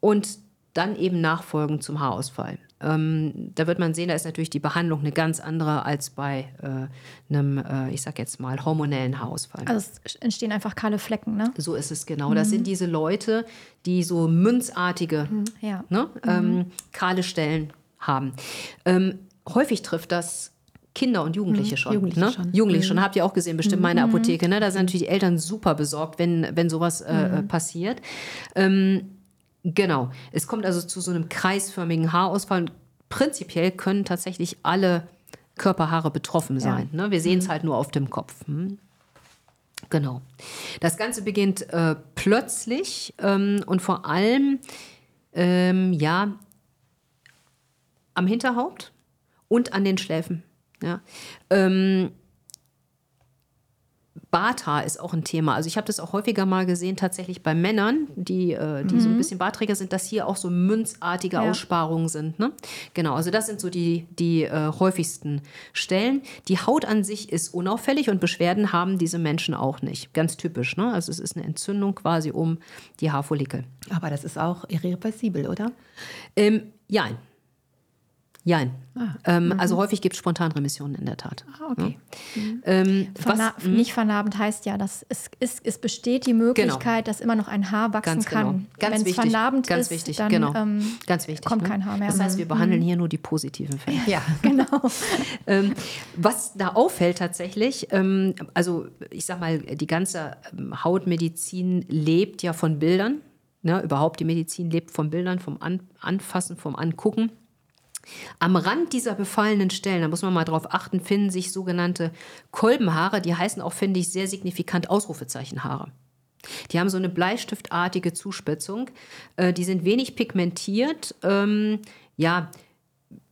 und dann eben nachfolgend zum Haarausfall. Ähm, da wird man sehen, da ist natürlich die Behandlung eine ganz andere als bei äh, einem, äh, ich sag jetzt mal, hormonellen Haarausfall. Also es entstehen einfach kahle Flecken, ne? So ist es genau. Mhm. Das sind diese Leute, die so münzartige, mhm, ja. ne, ähm, mhm. kahle Stellen haben. Ähm, häufig trifft das Kinder und Jugendliche mhm. schon. Jugendliche ne? schon. Jugendliche mhm. schon. Habt ihr auch gesehen, bestimmt meine mhm. Apotheke. Ne? Da sind natürlich die Eltern super besorgt, wenn, wenn sowas äh, mhm. passiert. Ähm, Genau. Es kommt also zu so einem kreisförmigen Haarausfall. Und prinzipiell können tatsächlich alle Körperhaare betroffen sein. Ja. Ne? Wir sehen es mhm. halt nur auf dem Kopf. Hm? Genau. Das Ganze beginnt äh, plötzlich ähm, und vor allem ähm, ja am Hinterhaupt und an den Schläfen. Ja. Ähm, Barthaar ist auch ein Thema. Also ich habe das auch häufiger mal gesehen, tatsächlich bei Männern, die, äh, die mhm. so ein mhm. bisschen Barträger sind, dass hier auch so münzartige ja. Aussparungen sind. Ne? Genau, also das sind so die, die äh, häufigsten Stellen. Die Haut an sich ist unauffällig und Beschwerden haben diese Menschen auch nicht. Ganz typisch. Ne? Also es ist eine Entzündung quasi um die Haarfollikel. Aber das ist auch irreversibel, oder? Ähm, ja, Jein. Ah, ähm, mhm. Also häufig gibt es Spontanremissionen in der Tat. Ah, okay. Ja. Mhm. Ähm, Verna was, nicht vernarbend heißt ja, dass es, es, es besteht die Möglichkeit, genau. dass immer noch ein Haar wachsen ganz genau. kann. Ganz Wenn es vernarbend ganz ist, wichtig. dann genau. ähm, ganz wichtig, kommt ne? kein Haar mehr. Das heißt, wir behandeln mhm. hier nur die positiven Fälle. Ja, genau. ähm, was da auffällt tatsächlich, ähm, also ich sag mal, die ganze ähm, Hautmedizin lebt ja von Bildern. Ne? Überhaupt die Medizin lebt von Bildern, vom An Anfassen, vom Angucken. Am Rand dieser befallenen Stellen, da muss man mal drauf achten, finden sich sogenannte Kolbenhaare, die heißen auch, finde ich, sehr signifikant Ausrufezeichenhaare. Die haben so eine bleistiftartige Zuspitzung. Äh, die sind wenig pigmentiert. Ähm, ja,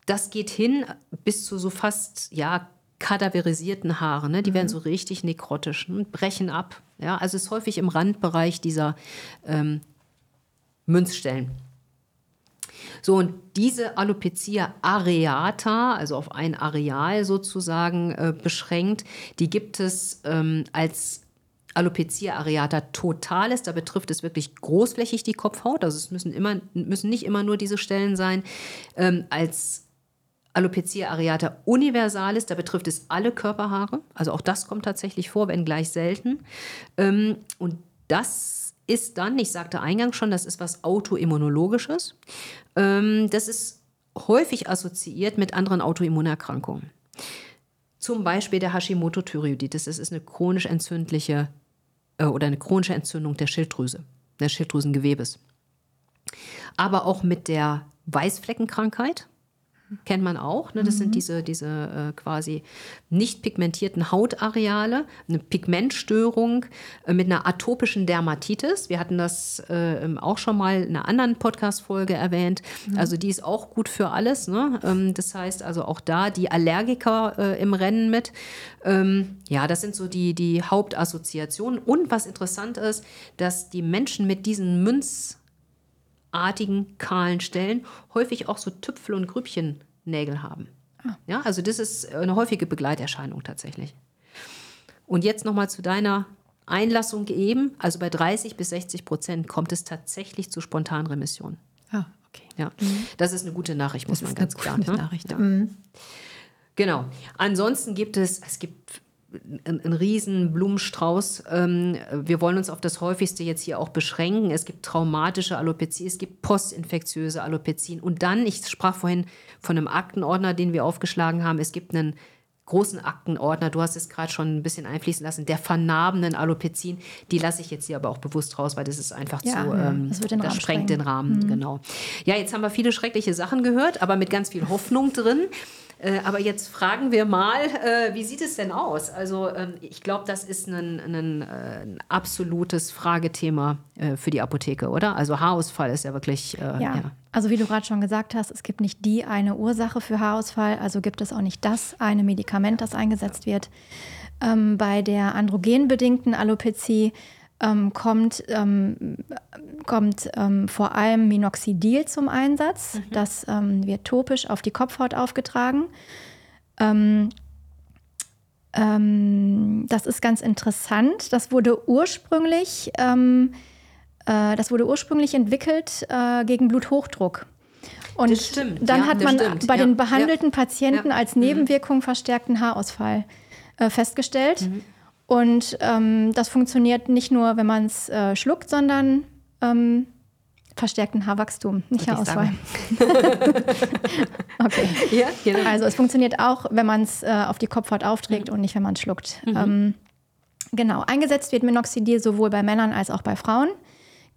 das geht hin bis zu so fast, ja, kadaverisierten Haare. Ne? Die mhm. werden so richtig nekrotisch und brechen ab. Ja? Also ist häufig im Randbereich dieser ähm, Münzstellen. So, und diese Alopecia areata, also auf ein Areal sozusagen äh, beschränkt, die gibt es ähm, als Alopecia areata totalis, da betrifft es wirklich großflächig die Kopfhaut, also es müssen, immer, müssen nicht immer nur diese Stellen sein. Ähm, als Alopecia areata universalis, da betrifft es alle Körperhaare, also auch das kommt tatsächlich vor, wenn gleich selten. Ähm, und das ist dann, ich sagte eingangs schon, das ist was Autoimmunologisches. Ähm, das ist häufig assoziiert mit anderen Autoimmunerkrankungen. Zum Beispiel der Hashimoto-Thyreoiditis. Das ist eine chronisch entzündliche äh, oder eine chronische Entzündung der Schilddrüse, des Schilddrüsengewebes. Aber auch mit der Weißfleckenkrankheit, kennt man auch. Ne? Das mhm. sind diese, diese äh, quasi nicht pigmentierten Hautareale, eine Pigmentstörung äh, mit einer atopischen Dermatitis. Wir hatten das äh, auch schon mal in einer anderen Podcast-Folge erwähnt. Mhm. Also die ist auch gut für alles. Ne? Ähm, das heißt also auch da die Allergiker äh, im Rennen mit. Ähm, ja, das sind so die, die Hauptassoziationen. Und was interessant ist, dass die Menschen mit diesen Münz artigen, kahlen Stellen häufig auch so Tüpfel- und Grübchennägel haben. Ah. Ja, also das ist eine häufige Begleiterscheinung tatsächlich. Und jetzt nochmal zu deiner Einlassung eben. Also bei 30 bis 60 Prozent kommt es tatsächlich zu Spontanremission. Ah, okay. Ja, mhm. das ist eine gute Nachricht, muss das man ganz klar. Ne? Nachricht. Ja. Mhm. Genau. Ansonsten gibt es, es gibt ein, ein riesen Blumenstrauß. Ähm, wir wollen uns auf das häufigste jetzt hier auch beschränken. Es gibt traumatische Alopezie, es gibt postinfektiöse Alopezien. Und dann, ich sprach vorhin von einem Aktenordner, den wir aufgeschlagen haben, es gibt einen großen Aktenordner, du hast es gerade schon ein bisschen einfließen lassen, der vernarbenen Alopezien, die lasse ich jetzt hier aber auch bewusst raus, weil das ist einfach ja, zu, ähm, das, das sprengt den Rahmen, mhm. genau. Ja, jetzt haben wir viele schreckliche Sachen gehört, aber mit ganz viel Hoffnung drin. Äh, aber jetzt fragen wir mal, äh, wie sieht es denn aus? Also ähm, ich glaube, das ist ein, ein, äh, ein, absolutes Fragethema für die Apotheke, oder? Also Haarausfall ist ja wirklich. Ja. ja. also wie du gerade schon gesagt hast, es gibt nicht die eine Ursache für Haarausfall, also gibt es auch nicht das eine Medikament, das eingesetzt wird. Ähm, bei der androgenbedingten Alopezie ähm, kommt, ähm, kommt ähm, vor allem Minoxidil zum Einsatz. Mhm. Das ähm, wird topisch auf die Kopfhaut aufgetragen. Ähm, ähm, das ist ganz interessant. Das wurde ursprünglich, äh, das wurde ursprünglich entwickelt äh, gegen Bluthochdruck. Und das stimmt, dann ja, hat man stimmt, bei ja, den behandelten ja, Patienten als Nebenwirkung verstärkten Haarausfall äh, festgestellt. Mhm. Und ähm, das funktioniert nicht nur, wenn man es äh, schluckt, sondern ähm, verstärkten Haarwachstum, nicht Haarausfall. okay. Ja, genau. Also es funktioniert auch, wenn man es äh, auf die Kopfhaut aufträgt mhm. und nicht, wenn man es schluckt. Mhm. Ähm, genau. Eingesetzt wird Minoxidil sowohl bei Männern als auch bei Frauen.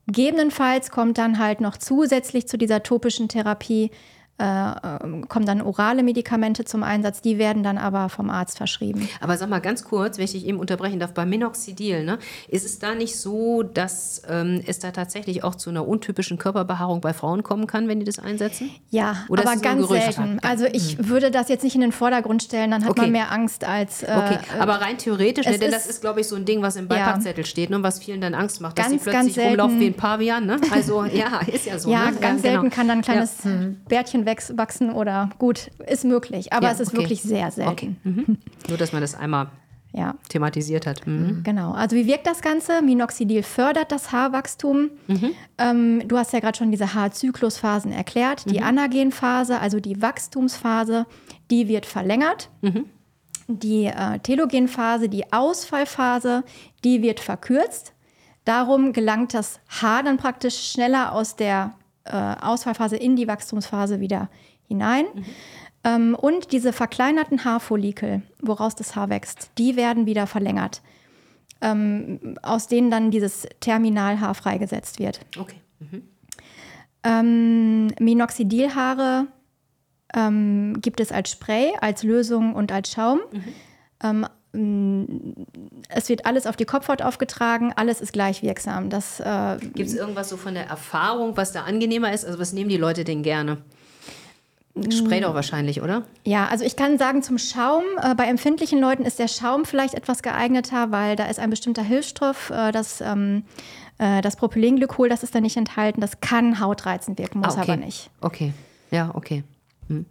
Gegebenenfalls kommt dann halt noch zusätzlich zu dieser topischen Therapie äh, kommen dann orale Medikamente zum Einsatz, die werden dann aber vom Arzt verschrieben. Aber sag mal ganz kurz, wenn ich eben unterbrechen darf, bei Minoxidil, ne, ist es da nicht so, dass ähm, es da tatsächlich auch zu einer untypischen Körperbehaarung bei Frauen kommen kann, wenn die das einsetzen? Ja, Oder aber ganz selten. Also ich hm. würde das jetzt nicht in den Vordergrund stellen, dann hat okay. man mehr Angst als. Äh, okay, aber rein theoretisch, ne, denn das ist, glaube ich, so ein Ding, was im Beipackzettel ja. steht, ne, was vielen dann Angst macht, dass ganz, sie plötzlich rumlaufen wie ein Pavian. Ne? Also ja, ist ja so. Ja, ne? ganz ja, genau. selten kann dann ein kleines ja. Bärtchen wachsen oder gut, ist möglich, aber ja, es ist okay. wirklich sehr selten. Okay. Mhm. Nur, dass man das einmal ja. thematisiert hat. Mhm. Genau. Also wie wirkt das Ganze? Minoxidil fördert das Haarwachstum. Mhm. Ähm, du hast ja gerade schon diese Haarzyklusphasen erklärt. Die mhm. Anagenphase, also die Wachstumsphase, die wird verlängert. Mhm. Die äh, Telogenphase, die Ausfallphase, die wird verkürzt. Darum gelangt das Haar dann praktisch schneller aus der äh, Ausfallphase in die Wachstumsphase wieder hinein. Mhm. Ähm, und diese verkleinerten Haarfollikel, woraus das Haar wächst, die werden wieder verlängert, ähm, aus denen dann dieses Terminalhaar freigesetzt wird. Okay. Mhm. Ähm, Minoxidilhaare ähm, gibt es als Spray, als Lösung und als Schaum. Mhm. Es wird alles auf die Kopfhaut aufgetragen, alles ist gleich wirksam. Äh, Gibt es irgendwas so von der Erfahrung, was da angenehmer ist? Also was nehmen die Leute denn gerne? Spray doch wahrscheinlich, oder? Ja, also ich kann sagen zum Schaum, äh, bei empfindlichen Leuten ist der Schaum vielleicht etwas geeigneter, weil da ist ein bestimmter Hilfsstoff, äh, das, ähm, äh, das Propylenglykol, das ist da nicht enthalten. Das kann hautreizend wirken, muss ah, okay. aber nicht. Okay, ja, okay. Hm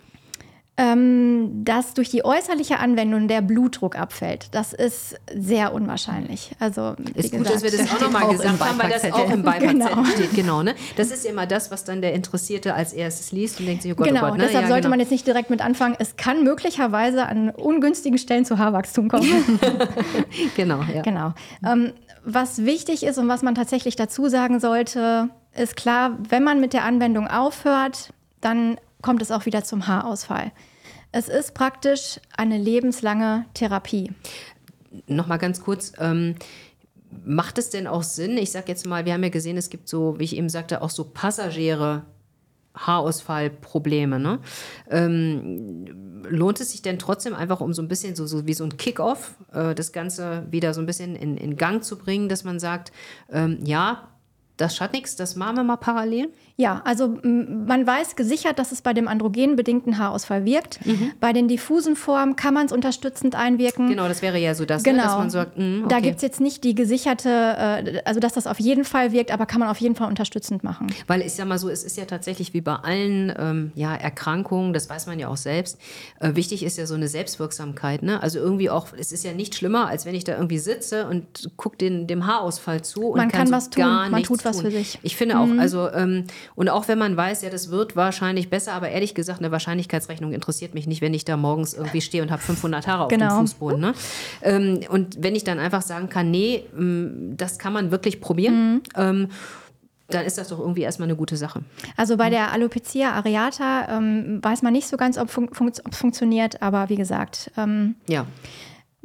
ähm, dass durch die äußerliche Anwendung der Blutdruck abfällt. Das ist sehr unwahrscheinlich. Also, ist gut, dass wir das auch nochmal gesagt haben, weil das auch im Beipackzettel genau. steht. Genau, ne? Das ist immer das, was dann der Interessierte als erstes liest und denkt sich, oh Gott, genau, oh Gott. Ne? Deshalb ja, sollte genau. man jetzt nicht direkt mit anfangen. Es kann möglicherweise an ungünstigen Stellen zu Haarwachstum kommen. genau, ja. Genau. Ähm, was wichtig ist und was man tatsächlich dazu sagen sollte, ist klar, wenn man mit der Anwendung aufhört, dann kommt es auch wieder zum Haarausfall. Es ist praktisch eine lebenslange Therapie. Nochmal ganz kurz. Ähm macht es denn auch Sinn? Ich sage jetzt mal, wir haben ja gesehen, es gibt so, wie ich eben sagte, auch so Passagiere. Haarausfallprobleme. Ne? Ähm, lohnt es sich denn trotzdem einfach, um so ein bisschen so, so wie so ein Kick-off, äh, das Ganze wieder so ein bisschen in, in Gang zu bringen, dass man sagt, ähm, ja, das schadet nichts, das machen wir mal parallel? Ja, also man weiß gesichert, dass es bei dem androgenbedingten Haarausfall wirkt. Mhm. Bei den diffusen Formen kann man es unterstützend einwirken. Genau, das wäre ja so das, genau. ne, dass man sagt, mh, okay. Da gibt es jetzt nicht die gesicherte, äh, also dass das auf jeden Fall wirkt, aber kann man auf jeden Fall unterstützend machen. Weil ich sag mal so, es ist ja tatsächlich wie bei allen ähm, ja, Erkrankungen, das weiß man ja auch selbst, äh, wichtig ist ja so eine Selbstwirksamkeit. Ne? Also irgendwie auch, es ist ja nicht schlimmer, als wenn ich da irgendwie sitze und gucke dem Haarausfall zu und man kann, kann so was tun, man tut. Was für sich. Ich finde mhm. auch, also ähm, und auch wenn man weiß, ja, das wird wahrscheinlich besser, aber ehrlich gesagt, eine Wahrscheinlichkeitsrechnung interessiert mich nicht, wenn ich da morgens irgendwie stehe und habe 500 Haare genau. auf dem Fußboden. Ne? Ähm, und wenn ich dann einfach sagen kann, nee, mm, das kann man wirklich probieren. Mhm. Ähm, dann ist das doch irgendwie erstmal eine gute Sache. Also bei der Alopecia areata ähm, weiß man nicht so ganz, ob es fun fun funktioniert, aber wie gesagt. Ähm, ja.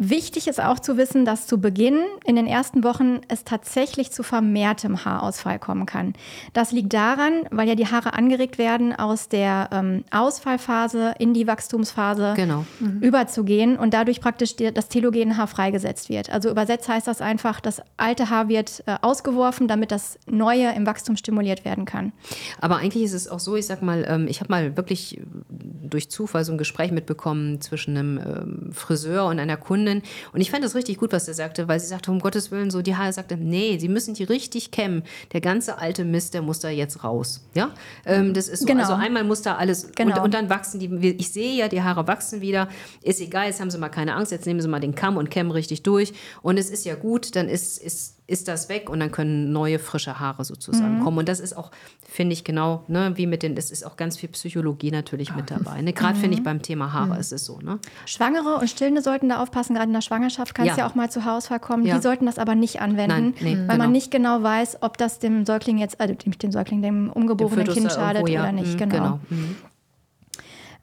Wichtig ist auch zu wissen, dass zu Beginn in den ersten Wochen es tatsächlich zu vermehrtem Haarausfall kommen kann. Das liegt daran, weil ja die Haare angeregt werden, aus der ähm, Ausfallphase in die Wachstumsphase genau. mhm. überzugehen und dadurch praktisch die, das telogene Haar freigesetzt wird. Also übersetzt heißt das einfach, das alte Haar wird äh, ausgeworfen, damit das neue im Wachstum stimuliert werden kann. Aber eigentlich ist es auch so, ich sag mal, ähm, ich habe mal wirklich durch Zufall so ein Gespräch mitbekommen zwischen einem ähm, Friseur und einer Kundin Kundin. Und ich fand das richtig gut, was er sagte, weil sie sagte, um Gottes Willen, so die Haare sagte, nee, sie müssen die richtig kämmen. Der ganze alte Mist, der muss da jetzt raus. Ja, ähm, das ist so. Genau. Also einmal muss da alles genau. und, und, dann wachsen die. Ich sehe ja, die Haare wachsen wieder. Ist egal, jetzt haben sie mal keine Angst, jetzt nehmen sie mal den Kamm und kämmen richtig durch. Und es ist ja gut, dann ist, ist ist das weg und dann können neue, frische Haare sozusagen mhm. kommen. Und das ist auch, finde ich, genau, ne, wie mit den, es ist auch ganz viel Psychologie natürlich mit dabei. Ne? Gerade mhm. finde ich beim Thema Haare mhm. ist es so. Ne? Schwangere und Stillende sollten da aufpassen, gerade in der Schwangerschaft kann es ja. ja. auch mal zu Haarausfall kommen. Ja. Die sollten das aber nicht anwenden, Nein, nee, weil genau. man nicht genau weiß, ob das dem Säugling jetzt, also dem Säugling, dem umgeborenen Kind schadet irgendwo, ja. oder nicht. Mhm, genau. genau.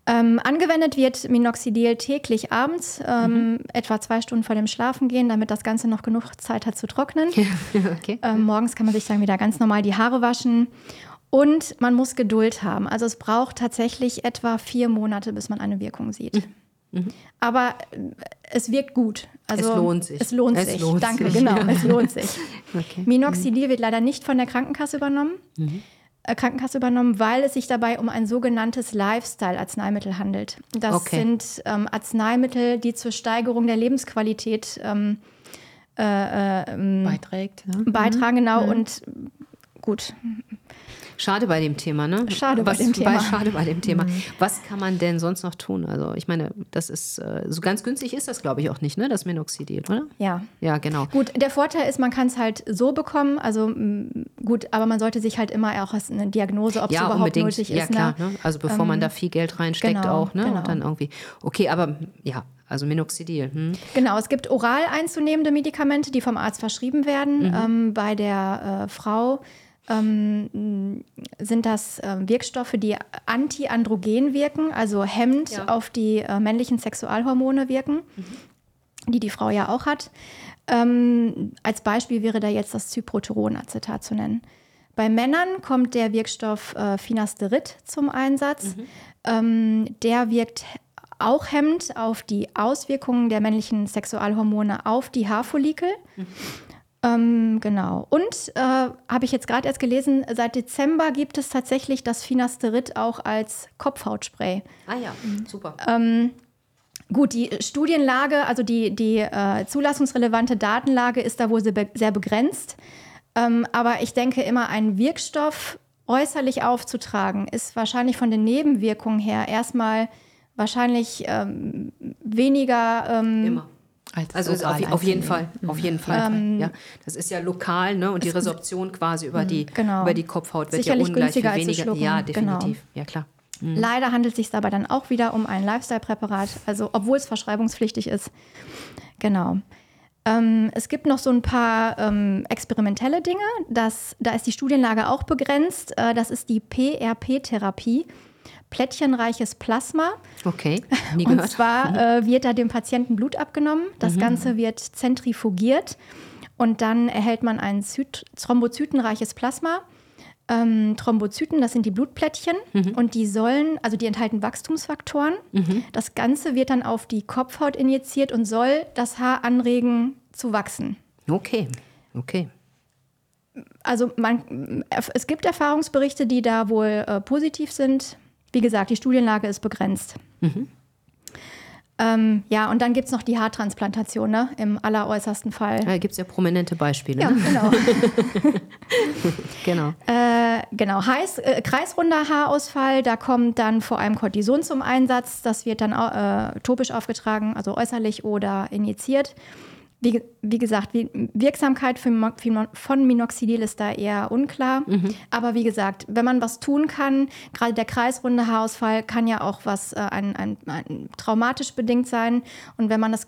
Mhm. Ähm, angewendet wird Minoxidil täglich abends, ähm, mhm. etwa zwei Stunden vor dem Schlafengehen, damit das Ganze noch genug Zeit hat zu trocknen. okay. ähm, morgens kann man sich dann wieder ganz normal die Haare waschen. Und man muss Geduld haben. Also es braucht tatsächlich etwa vier Monate, bis man eine Wirkung sieht. Mhm. mhm. Aber äh, es wirkt gut. Also es lohnt sich. Es lohnt es sich. Lohnt Danke, sich. genau, es lohnt sich. Okay. Minoxidil wird leider nicht von der Krankenkasse übernommen. Mhm. Äh, Krankenkasse übernommen, weil es sich dabei um ein sogenanntes Lifestyle-Arzneimittel handelt. Das okay. sind ähm, Arzneimittel, die zur Steigerung der Lebensqualität ähm, äh, äh, ähm, beiträgt. Ja. Beitragen, genau. Mhm. Und gut, Schade bei dem Thema, ne? Schade Was, bei dem Thema. Bei, schade bei dem Thema. Mhm. Was kann man denn sonst noch tun? Also ich meine, das ist äh, so ganz günstig ist das, glaube ich, auch nicht, ne? Das Minoxidil, oder? Ja. Ja, genau. Gut, der Vorteil ist, man kann es halt so bekommen. Also gut, aber man sollte sich halt immer auch eine Diagnose, ob es ja, überhaupt unbedingt. nötig ist. Ja, klar. Ne? Also bevor ähm, man da viel Geld reinsteckt genau, auch, ne? Genau. Und dann irgendwie. Okay, aber ja, also Minoxidil. Hm. Genau, es gibt oral einzunehmende Medikamente, die vom Arzt verschrieben werden. Mhm. Ähm, bei der äh, Frau ähm, sind das äh, Wirkstoffe, die antiandrogen wirken, also hemmend ja. auf die äh, männlichen Sexualhormone wirken, mhm. die die Frau ja auch hat. Ähm, als Beispiel wäre da jetzt das Cyproteronacetat zu nennen. Bei Männern kommt der Wirkstoff äh, Finasterid zum Einsatz. Mhm. Ähm, der wirkt auch hemmend auf die Auswirkungen der männlichen Sexualhormone auf die Haarfollikel. Mhm. Ähm, genau. Und äh, habe ich jetzt gerade erst gelesen, seit Dezember gibt es tatsächlich das Finasterid auch als Kopfhautspray. Ah ja, mhm. super. Ähm, gut, die Studienlage, also die, die äh, zulassungsrelevante Datenlage ist da wohl sehr begrenzt. Ähm, aber ich denke immer, einen Wirkstoff äußerlich aufzutragen, ist wahrscheinlich von den Nebenwirkungen her erstmal wahrscheinlich ähm, weniger. Ähm, immer also auf, auf, jeden Fall, auf jeden Fall. Ähm, ja. Das ist ja lokal, ne? Und die Resorption quasi über die, genau. über die Kopfhaut wird Sicherlich ja ungleich günstiger viel weniger. ja, definitiv. Genau. Ja, klar. Mhm. Leider handelt es sich dabei dann auch wieder um ein Lifestyle-Präparat, also obwohl es verschreibungspflichtig ist. Genau. Ähm, es gibt noch so ein paar ähm, experimentelle Dinge. Das, da ist die Studienlage auch begrenzt. Äh, das ist die PRP-Therapie plättchenreiches Plasma. Okay, nie gehört. Und zwar äh, wird da dem Patienten Blut abgenommen. Das mhm. Ganze wird zentrifugiert und dann erhält man ein Zyt thrombozytenreiches Plasma. Ähm, Thrombozyten, das sind die Blutplättchen mhm. und die sollen, also die enthalten Wachstumsfaktoren. Mhm. Das Ganze wird dann auf die Kopfhaut injiziert und soll das Haar anregen zu wachsen. Okay, okay. Also man, es gibt Erfahrungsberichte, die da wohl äh, positiv sind. Wie gesagt, die Studienlage ist begrenzt. Mhm. Ähm, ja, und dann gibt es noch die Haartransplantation, ne? im alleräußersten Fall. Da gibt es ja prominente Beispiele. Ja, ne? genau. genau. Äh, genau, Heiß, äh, kreisrunder Haarausfall, da kommt dann vor allem Cortison zum Einsatz. Das wird dann äh, topisch aufgetragen, also äußerlich oder injiziert. Wie, wie gesagt, wie, Wirksamkeit für, von Minoxidil ist da eher unklar. Mhm. Aber wie gesagt, wenn man was tun kann, gerade der kreisrunde Haarausfall kann ja auch was äh, ein, ein, ein, traumatisch bedingt sein. Und wenn man das,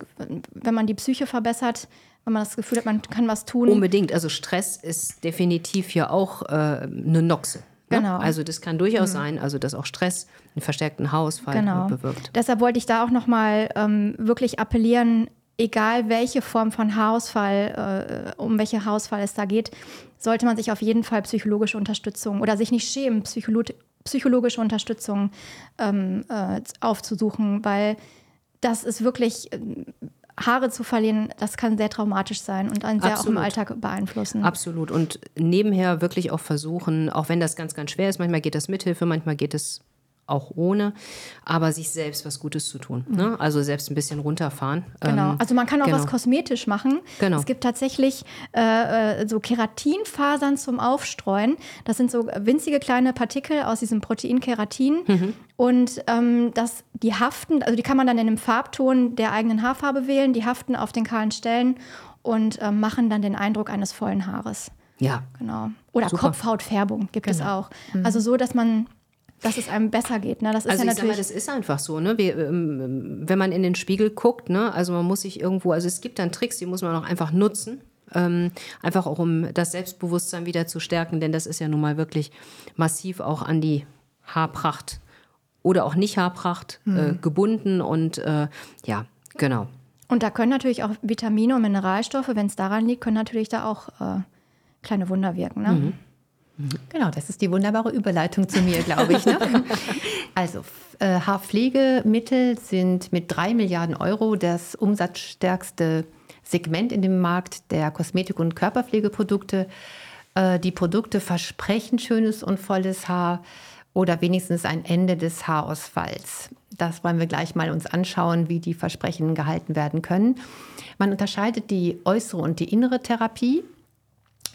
wenn man die Psyche verbessert, wenn man das Gefühl hat, man kann was tun. Unbedingt. Also Stress ist definitiv ja auch äh, eine Noxe. Ne? Genau. Also das kann durchaus mhm. sein, also dass auch Stress einen verstärkten Haarausfall genau. bewirkt. Deshalb wollte ich da auch nochmal ähm, wirklich appellieren, egal welche Form von Haarausfall, äh, um welche Haarausfall es da geht, sollte man sich auf jeden Fall psychologische Unterstützung oder sich nicht schämen, Psycholo psychologische Unterstützung ähm, äh, aufzusuchen, weil das ist wirklich. Äh, Haare zu verlieren, das kann sehr traumatisch sein und einen sehr Absolut. auch im Alltag beeinflussen. Absolut. Und nebenher wirklich auch versuchen, auch wenn das ganz, ganz schwer ist, manchmal geht das mit Hilfe, manchmal geht es auch ohne, aber sich selbst was Gutes zu tun. Ne? Also selbst ein bisschen runterfahren. Genau, ähm, also man kann auch genau. was kosmetisch machen. Genau. Es gibt tatsächlich äh, äh, so Keratinfasern zum Aufstreuen. Das sind so winzige kleine Partikel aus diesem Protein Keratin. Mhm. Und ähm, das, die haften, also die kann man dann in einem Farbton der eigenen Haarfarbe wählen, die haften auf den kahlen Stellen und äh, machen dann den Eindruck eines vollen Haares. Ja. Genau. Oder Super. Kopfhautfärbung gibt genau. es auch. Mhm. Also so, dass man dass es einem besser geht. Ne? Das ist also ja ich natürlich. Mal, das ist einfach so. Ne? Wir, ähm, wenn man in den Spiegel guckt, ne? also man muss sich irgendwo, also es gibt dann Tricks, die muss man auch einfach nutzen. Ähm, einfach auch um das Selbstbewusstsein wieder zu stärken, denn das ist ja nun mal wirklich massiv auch an die Haarpracht oder auch nicht Haarpracht mhm. äh, gebunden und äh, ja, genau. Und da können natürlich auch Vitamine und Mineralstoffe, wenn es daran liegt, können natürlich da auch äh, kleine Wunder wirken. Ne? Mhm. Genau, das ist die wunderbare Überleitung zu mir, glaube ich. Ne? also, äh, Haarpflegemittel sind mit drei Milliarden Euro das umsatzstärkste Segment in dem Markt der Kosmetik- und Körperpflegeprodukte. Äh, die Produkte versprechen schönes und volles Haar oder wenigstens ein Ende des Haarausfalls. Das wollen wir gleich mal uns anschauen, wie die Versprechen gehalten werden können. Man unterscheidet die äußere und die innere Therapie.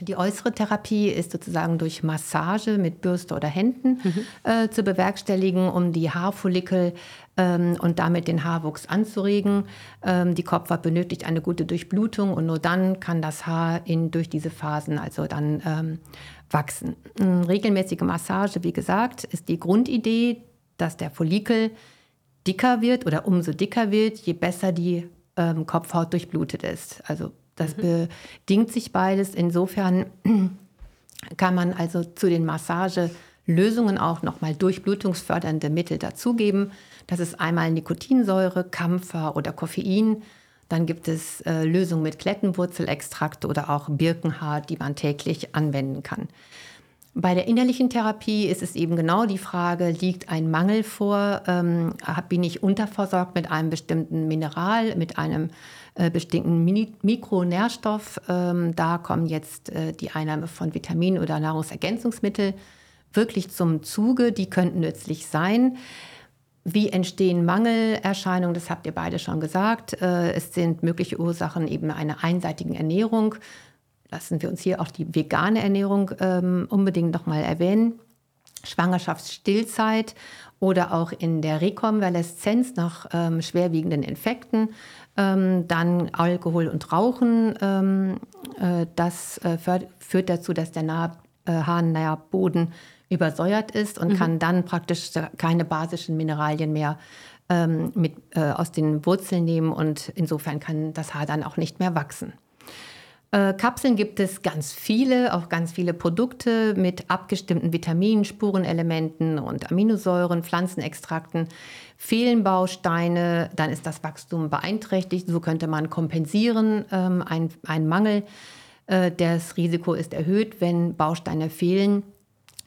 Die äußere Therapie ist sozusagen durch Massage mit Bürste oder Händen mhm. äh, zu bewerkstelligen, um die Haarfollikel ähm, und damit den Haarwuchs anzuregen. Ähm, die Kopfhaut benötigt eine gute Durchblutung und nur dann kann das Haar in, durch diese Phasen also dann ähm, wachsen. Eine regelmäßige Massage, wie gesagt, ist die Grundidee, dass der Follikel dicker wird oder umso dicker wird, je besser die ähm, Kopfhaut durchblutet ist. Also das mhm. bedingt sich beides. Insofern kann man also zu den Massagelösungen auch nochmal durchblutungsfördernde Mittel dazugeben. Das ist einmal Nikotinsäure, Kampfer oder Koffein. Dann gibt es äh, Lösungen mit Klettenwurzelextrakt oder auch Birkenhaar, die man täglich anwenden kann. Bei der innerlichen Therapie ist es eben genau die Frage, liegt ein Mangel vor, ähm, bin ich unterversorgt mit einem bestimmten Mineral, mit einem äh, bestimmten Mikronährstoff. Ähm, da kommen jetzt äh, die Einnahme von Vitaminen oder Nahrungsergänzungsmittel wirklich zum Zuge. Die könnten nützlich sein. Wie entstehen Mangelerscheinungen? Das habt ihr beide schon gesagt. Äh, es sind mögliche Ursachen eben einer einseitigen Ernährung. Lassen wir uns hier auch die vegane Ernährung ähm, unbedingt nochmal erwähnen. Schwangerschaftsstillzeit oder auch in der Rekonvaleszenz nach ähm, schwerwiegenden Infekten. Ähm, dann Alkohol und Rauchen. Ähm, äh, das äh, führt dazu, dass der nah äh, Harnnährboden übersäuert ist und mhm. kann dann praktisch keine basischen Mineralien mehr ähm, mit, äh, aus den Wurzeln nehmen und insofern kann das Haar dann auch nicht mehr wachsen. Äh, Kapseln gibt es ganz viele, auch ganz viele Produkte mit abgestimmten Vitaminen, Spurenelementen und Aminosäuren, Pflanzenextrakten. Fehlen Bausteine, dann ist das Wachstum beeinträchtigt. So könnte man kompensieren ähm, einen Mangel. Äh, das Risiko ist erhöht, wenn Bausteine fehlen.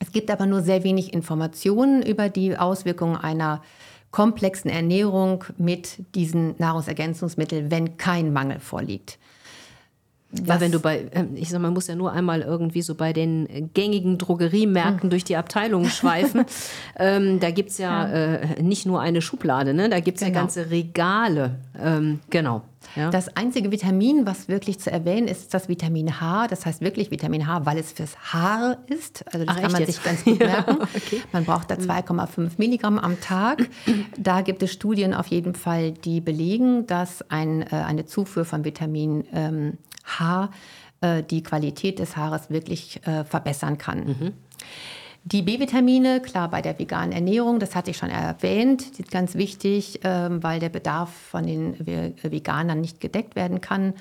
Es gibt aber nur sehr wenig Informationen über die Auswirkungen einer komplexen Ernährung mit diesen Nahrungsergänzungsmitteln, wenn kein Mangel vorliegt. Weil wenn du bei, ähm, ich sag mal, man muss ja nur einmal irgendwie so bei den gängigen Drogeriemärkten hm. durch die Abteilungen schweifen. ähm, da gibt es ja, ja. Äh, nicht nur eine Schublade, ne? da gibt es genau. ja ganze Regale. Ähm, genau. Ja. Das einzige Vitamin, was wirklich zu erwähnen ist, ist das Vitamin H. Das heißt wirklich Vitamin H, weil es fürs Haar ist. Also das Ach, kann man jetzt? sich ganz gut merken. ja, okay. Man braucht da 2,5 hm. Milligramm am Tag. Da gibt es Studien auf jeden Fall, die belegen, dass ein, äh, eine Zufuhr von Vitamin ähm, Haar äh, die Qualität des Haares wirklich äh, verbessern kann. Mhm. Die B-Vitamine, klar, bei der veganen Ernährung, das hatte ich schon erwähnt, sind ganz wichtig, ähm, weil der Bedarf von den Veganern nicht gedeckt werden kann,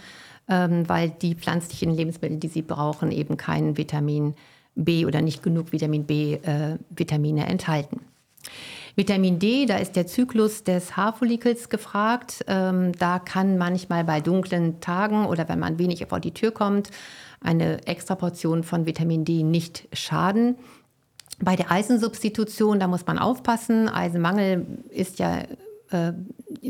ähm, weil die pflanzlichen Lebensmittel, die sie brauchen, eben kein Vitamin B oder nicht genug Vitamin B-Vitamine äh, enthalten. Vitamin D, da ist der Zyklus des Haarfollikels gefragt. Ähm, da kann manchmal bei dunklen Tagen oder wenn man wenig vor die Tür kommt, eine extra Portion von Vitamin D nicht schaden. Bei der Eisensubstitution, da muss man aufpassen. Eisenmangel ist ja äh,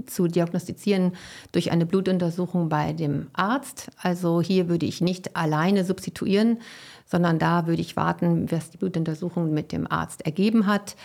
zu diagnostizieren durch eine Blutuntersuchung bei dem Arzt. Also hier würde ich nicht alleine substituieren, sondern da würde ich warten, was die Blutuntersuchung mit dem Arzt ergeben hat.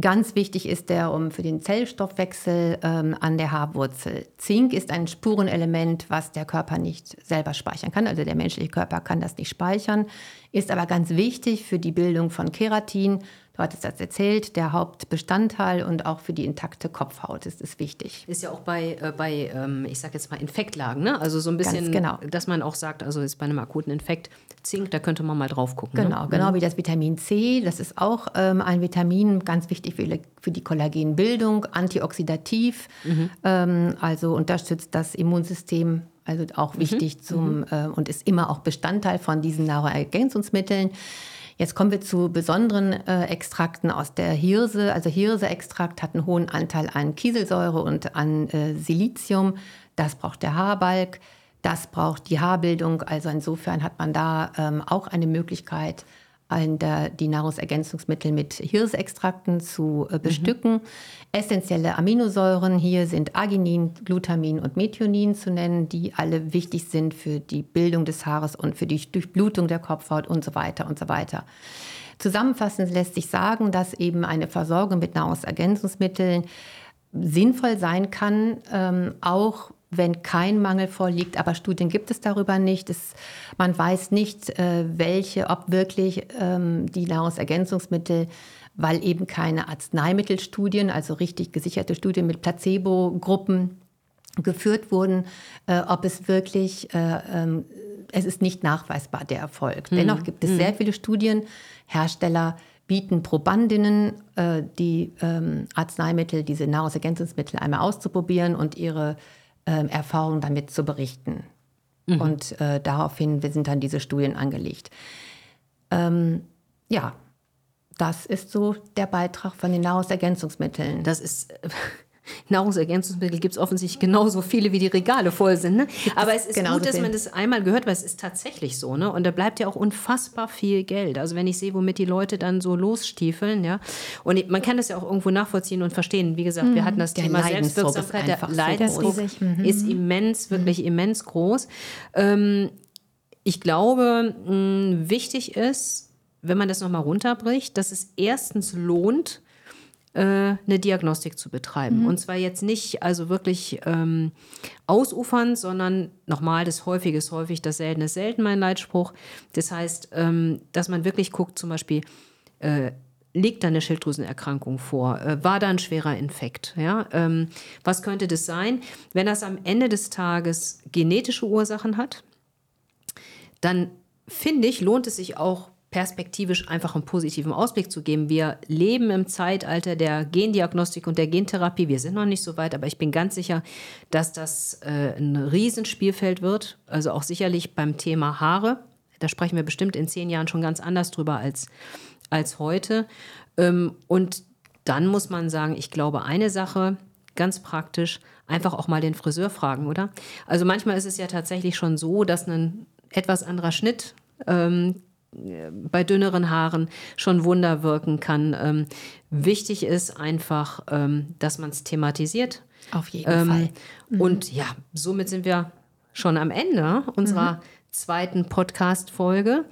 Ganz wichtig ist der um für den Zellstoffwechsel ähm, an der Haarwurzel. Zink ist ein Spurenelement, was der Körper nicht selber speichern kann. Also der menschliche Körper kann das nicht speichern, ist aber ganz wichtig für die Bildung von Keratin Du hattest das erzählt, der Hauptbestandteil und auch für die intakte Kopfhaut ist es wichtig. Ist ja auch bei, äh, bei ähm, ich sage jetzt mal, Infektlagen, ne? Also so ein bisschen, genau. dass man auch sagt, also ist bei einem akuten Infekt Zink, da könnte man mal drauf gucken. Genau, ne? genau wie das Vitamin C. Das ist auch ähm, ein Vitamin, ganz wichtig für, für die Kollagenbildung, antioxidativ, mhm. ähm, also unterstützt das Immunsystem also auch mhm. wichtig zum mhm. äh, und ist immer auch Bestandteil von diesen Nahrungsergänzungsmitteln. Jetzt kommen wir zu besonderen äh, Extrakten aus der Hirse. Also Hirseextrakt hat einen hohen Anteil an Kieselsäure und an äh, Silizium. Das braucht der Haarbalg. Das braucht die Haarbildung. Also insofern hat man da ähm, auch eine Möglichkeit, die Nahrungsergänzungsmittel mit Hirseextrakten zu äh, bestücken. Mhm. Essentielle Aminosäuren hier sind Arginin, Glutamin und Methionin zu nennen, die alle wichtig sind für die Bildung des Haares und für die Durchblutung der Kopfhaut und so weiter und so weiter. Zusammenfassend lässt sich sagen, dass eben eine Versorgung mit Nahrungsergänzungsmitteln sinnvoll sein kann, ähm, auch wenn kein Mangel vorliegt, aber Studien gibt es darüber nicht. Es, man weiß nicht, äh, welche, ob wirklich ähm, die Nahrungsergänzungsmittel, weil eben keine Arzneimittelstudien, also richtig gesicherte Studien mit Placebo-Gruppen geführt wurden, äh, ob es wirklich, äh, ähm, es ist nicht nachweisbar, der Erfolg. Mhm. Dennoch gibt es mhm. sehr viele Studien, Hersteller bieten Probandinnen äh, die ähm, Arzneimittel, diese Nahrungsergänzungsmittel einmal auszuprobieren und ihre äh, Erfahrungen damit zu berichten. Mhm. Und äh, daraufhin sind dann diese Studien angelegt. Ähm, ja, das ist so der Beitrag von den Nahrungsergänzungsmitteln. Das ist Nahrungsergänzungsmittel gibt es offensichtlich genauso viele, wie die Regale voll sind. Ne? Aber es ist gut, dass man das einmal gehört, weil es ist tatsächlich so. Ne? Und da bleibt ja auch unfassbar viel Geld. Also wenn ich sehe, womit die Leute dann so losstiefeln, ja. Und man kann das ja auch irgendwo nachvollziehen und verstehen. Wie gesagt, mhm. wir hatten das der Thema Selbstwirksamkeit. Der Leidensdruck so mhm. ist immens, wirklich mhm. immens groß. Ähm, ich glaube, mh, wichtig ist, wenn man das nochmal runterbricht, dass es erstens lohnt, eine Diagnostik zu betreiben. Mhm. Und zwar jetzt nicht also wirklich ähm, ausufern, sondern nochmal, das Häufige ist häufig, das Seltene ist selten, mein Leitspruch. Das heißt, ähm, dass man wirklich guckt, zum Beispiel, äh, liegt da eine Schilddrüsenerkrankung vor? Äh, war da ein schwerer Infekt? Ja? Ähm, was könnte das sein? Wenn das am Ende des Tages genetische Ursachen hat, dann finde ich, lohnt es sich auch perspektivisch einfach einen positiven Ausblick zu geben. Wir leben im Zeitalter der Gendiagnostik und der Gentherapie. Wir sind noch nicht so weit, aber ich bin ganz sicher, dass das äh, ein Riesenspielfeld wird. Also auch sicherlich beim Thema Haare. Da sprechen wir bestimmt in zehn Jahren schon ganz anders drüber als, als heute. Ähm, und dann muss man sagen, ich glaube, eine Sache, ganz praktisch, einfach auch mal den Friseur fragen, oder? Also manchmal ist es ja tatsächlich schon so, dass ein etwas anderer Schnitt ähm, bei dünneren Haaren schon Wunder wirken kann. Ähm, wichtig ist einfach, ähm, dass man es thematisiert. Auf jeden ähm, Fall. Mhm. Und ja, somit sind wir schon am Ende unserer mhm. zweiten Podcast-Folge.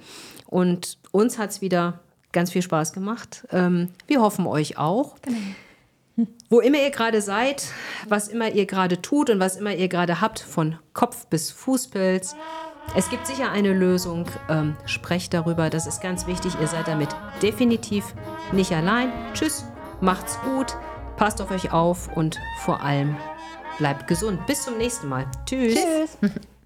Und uns hat es wieder ganz viel Spaß gemacht. Ähm, wir hoffen euch auch. Genau. Wo immer ihr gerade seid, was immer ihr gerade tut und was immer ihr gerade habt, von Kopf bis Fußpilz, es gibt sicher eine Lösung. Ähm, sprecht darüber, das ist ganz wichtig. Ihr seid damit definitiv nicht allein. Tschüss, macht's gut, passt auf euch auf und vor allem bleibt gesund. Bis zum nächsten Mal. Tschüss. Tschüss.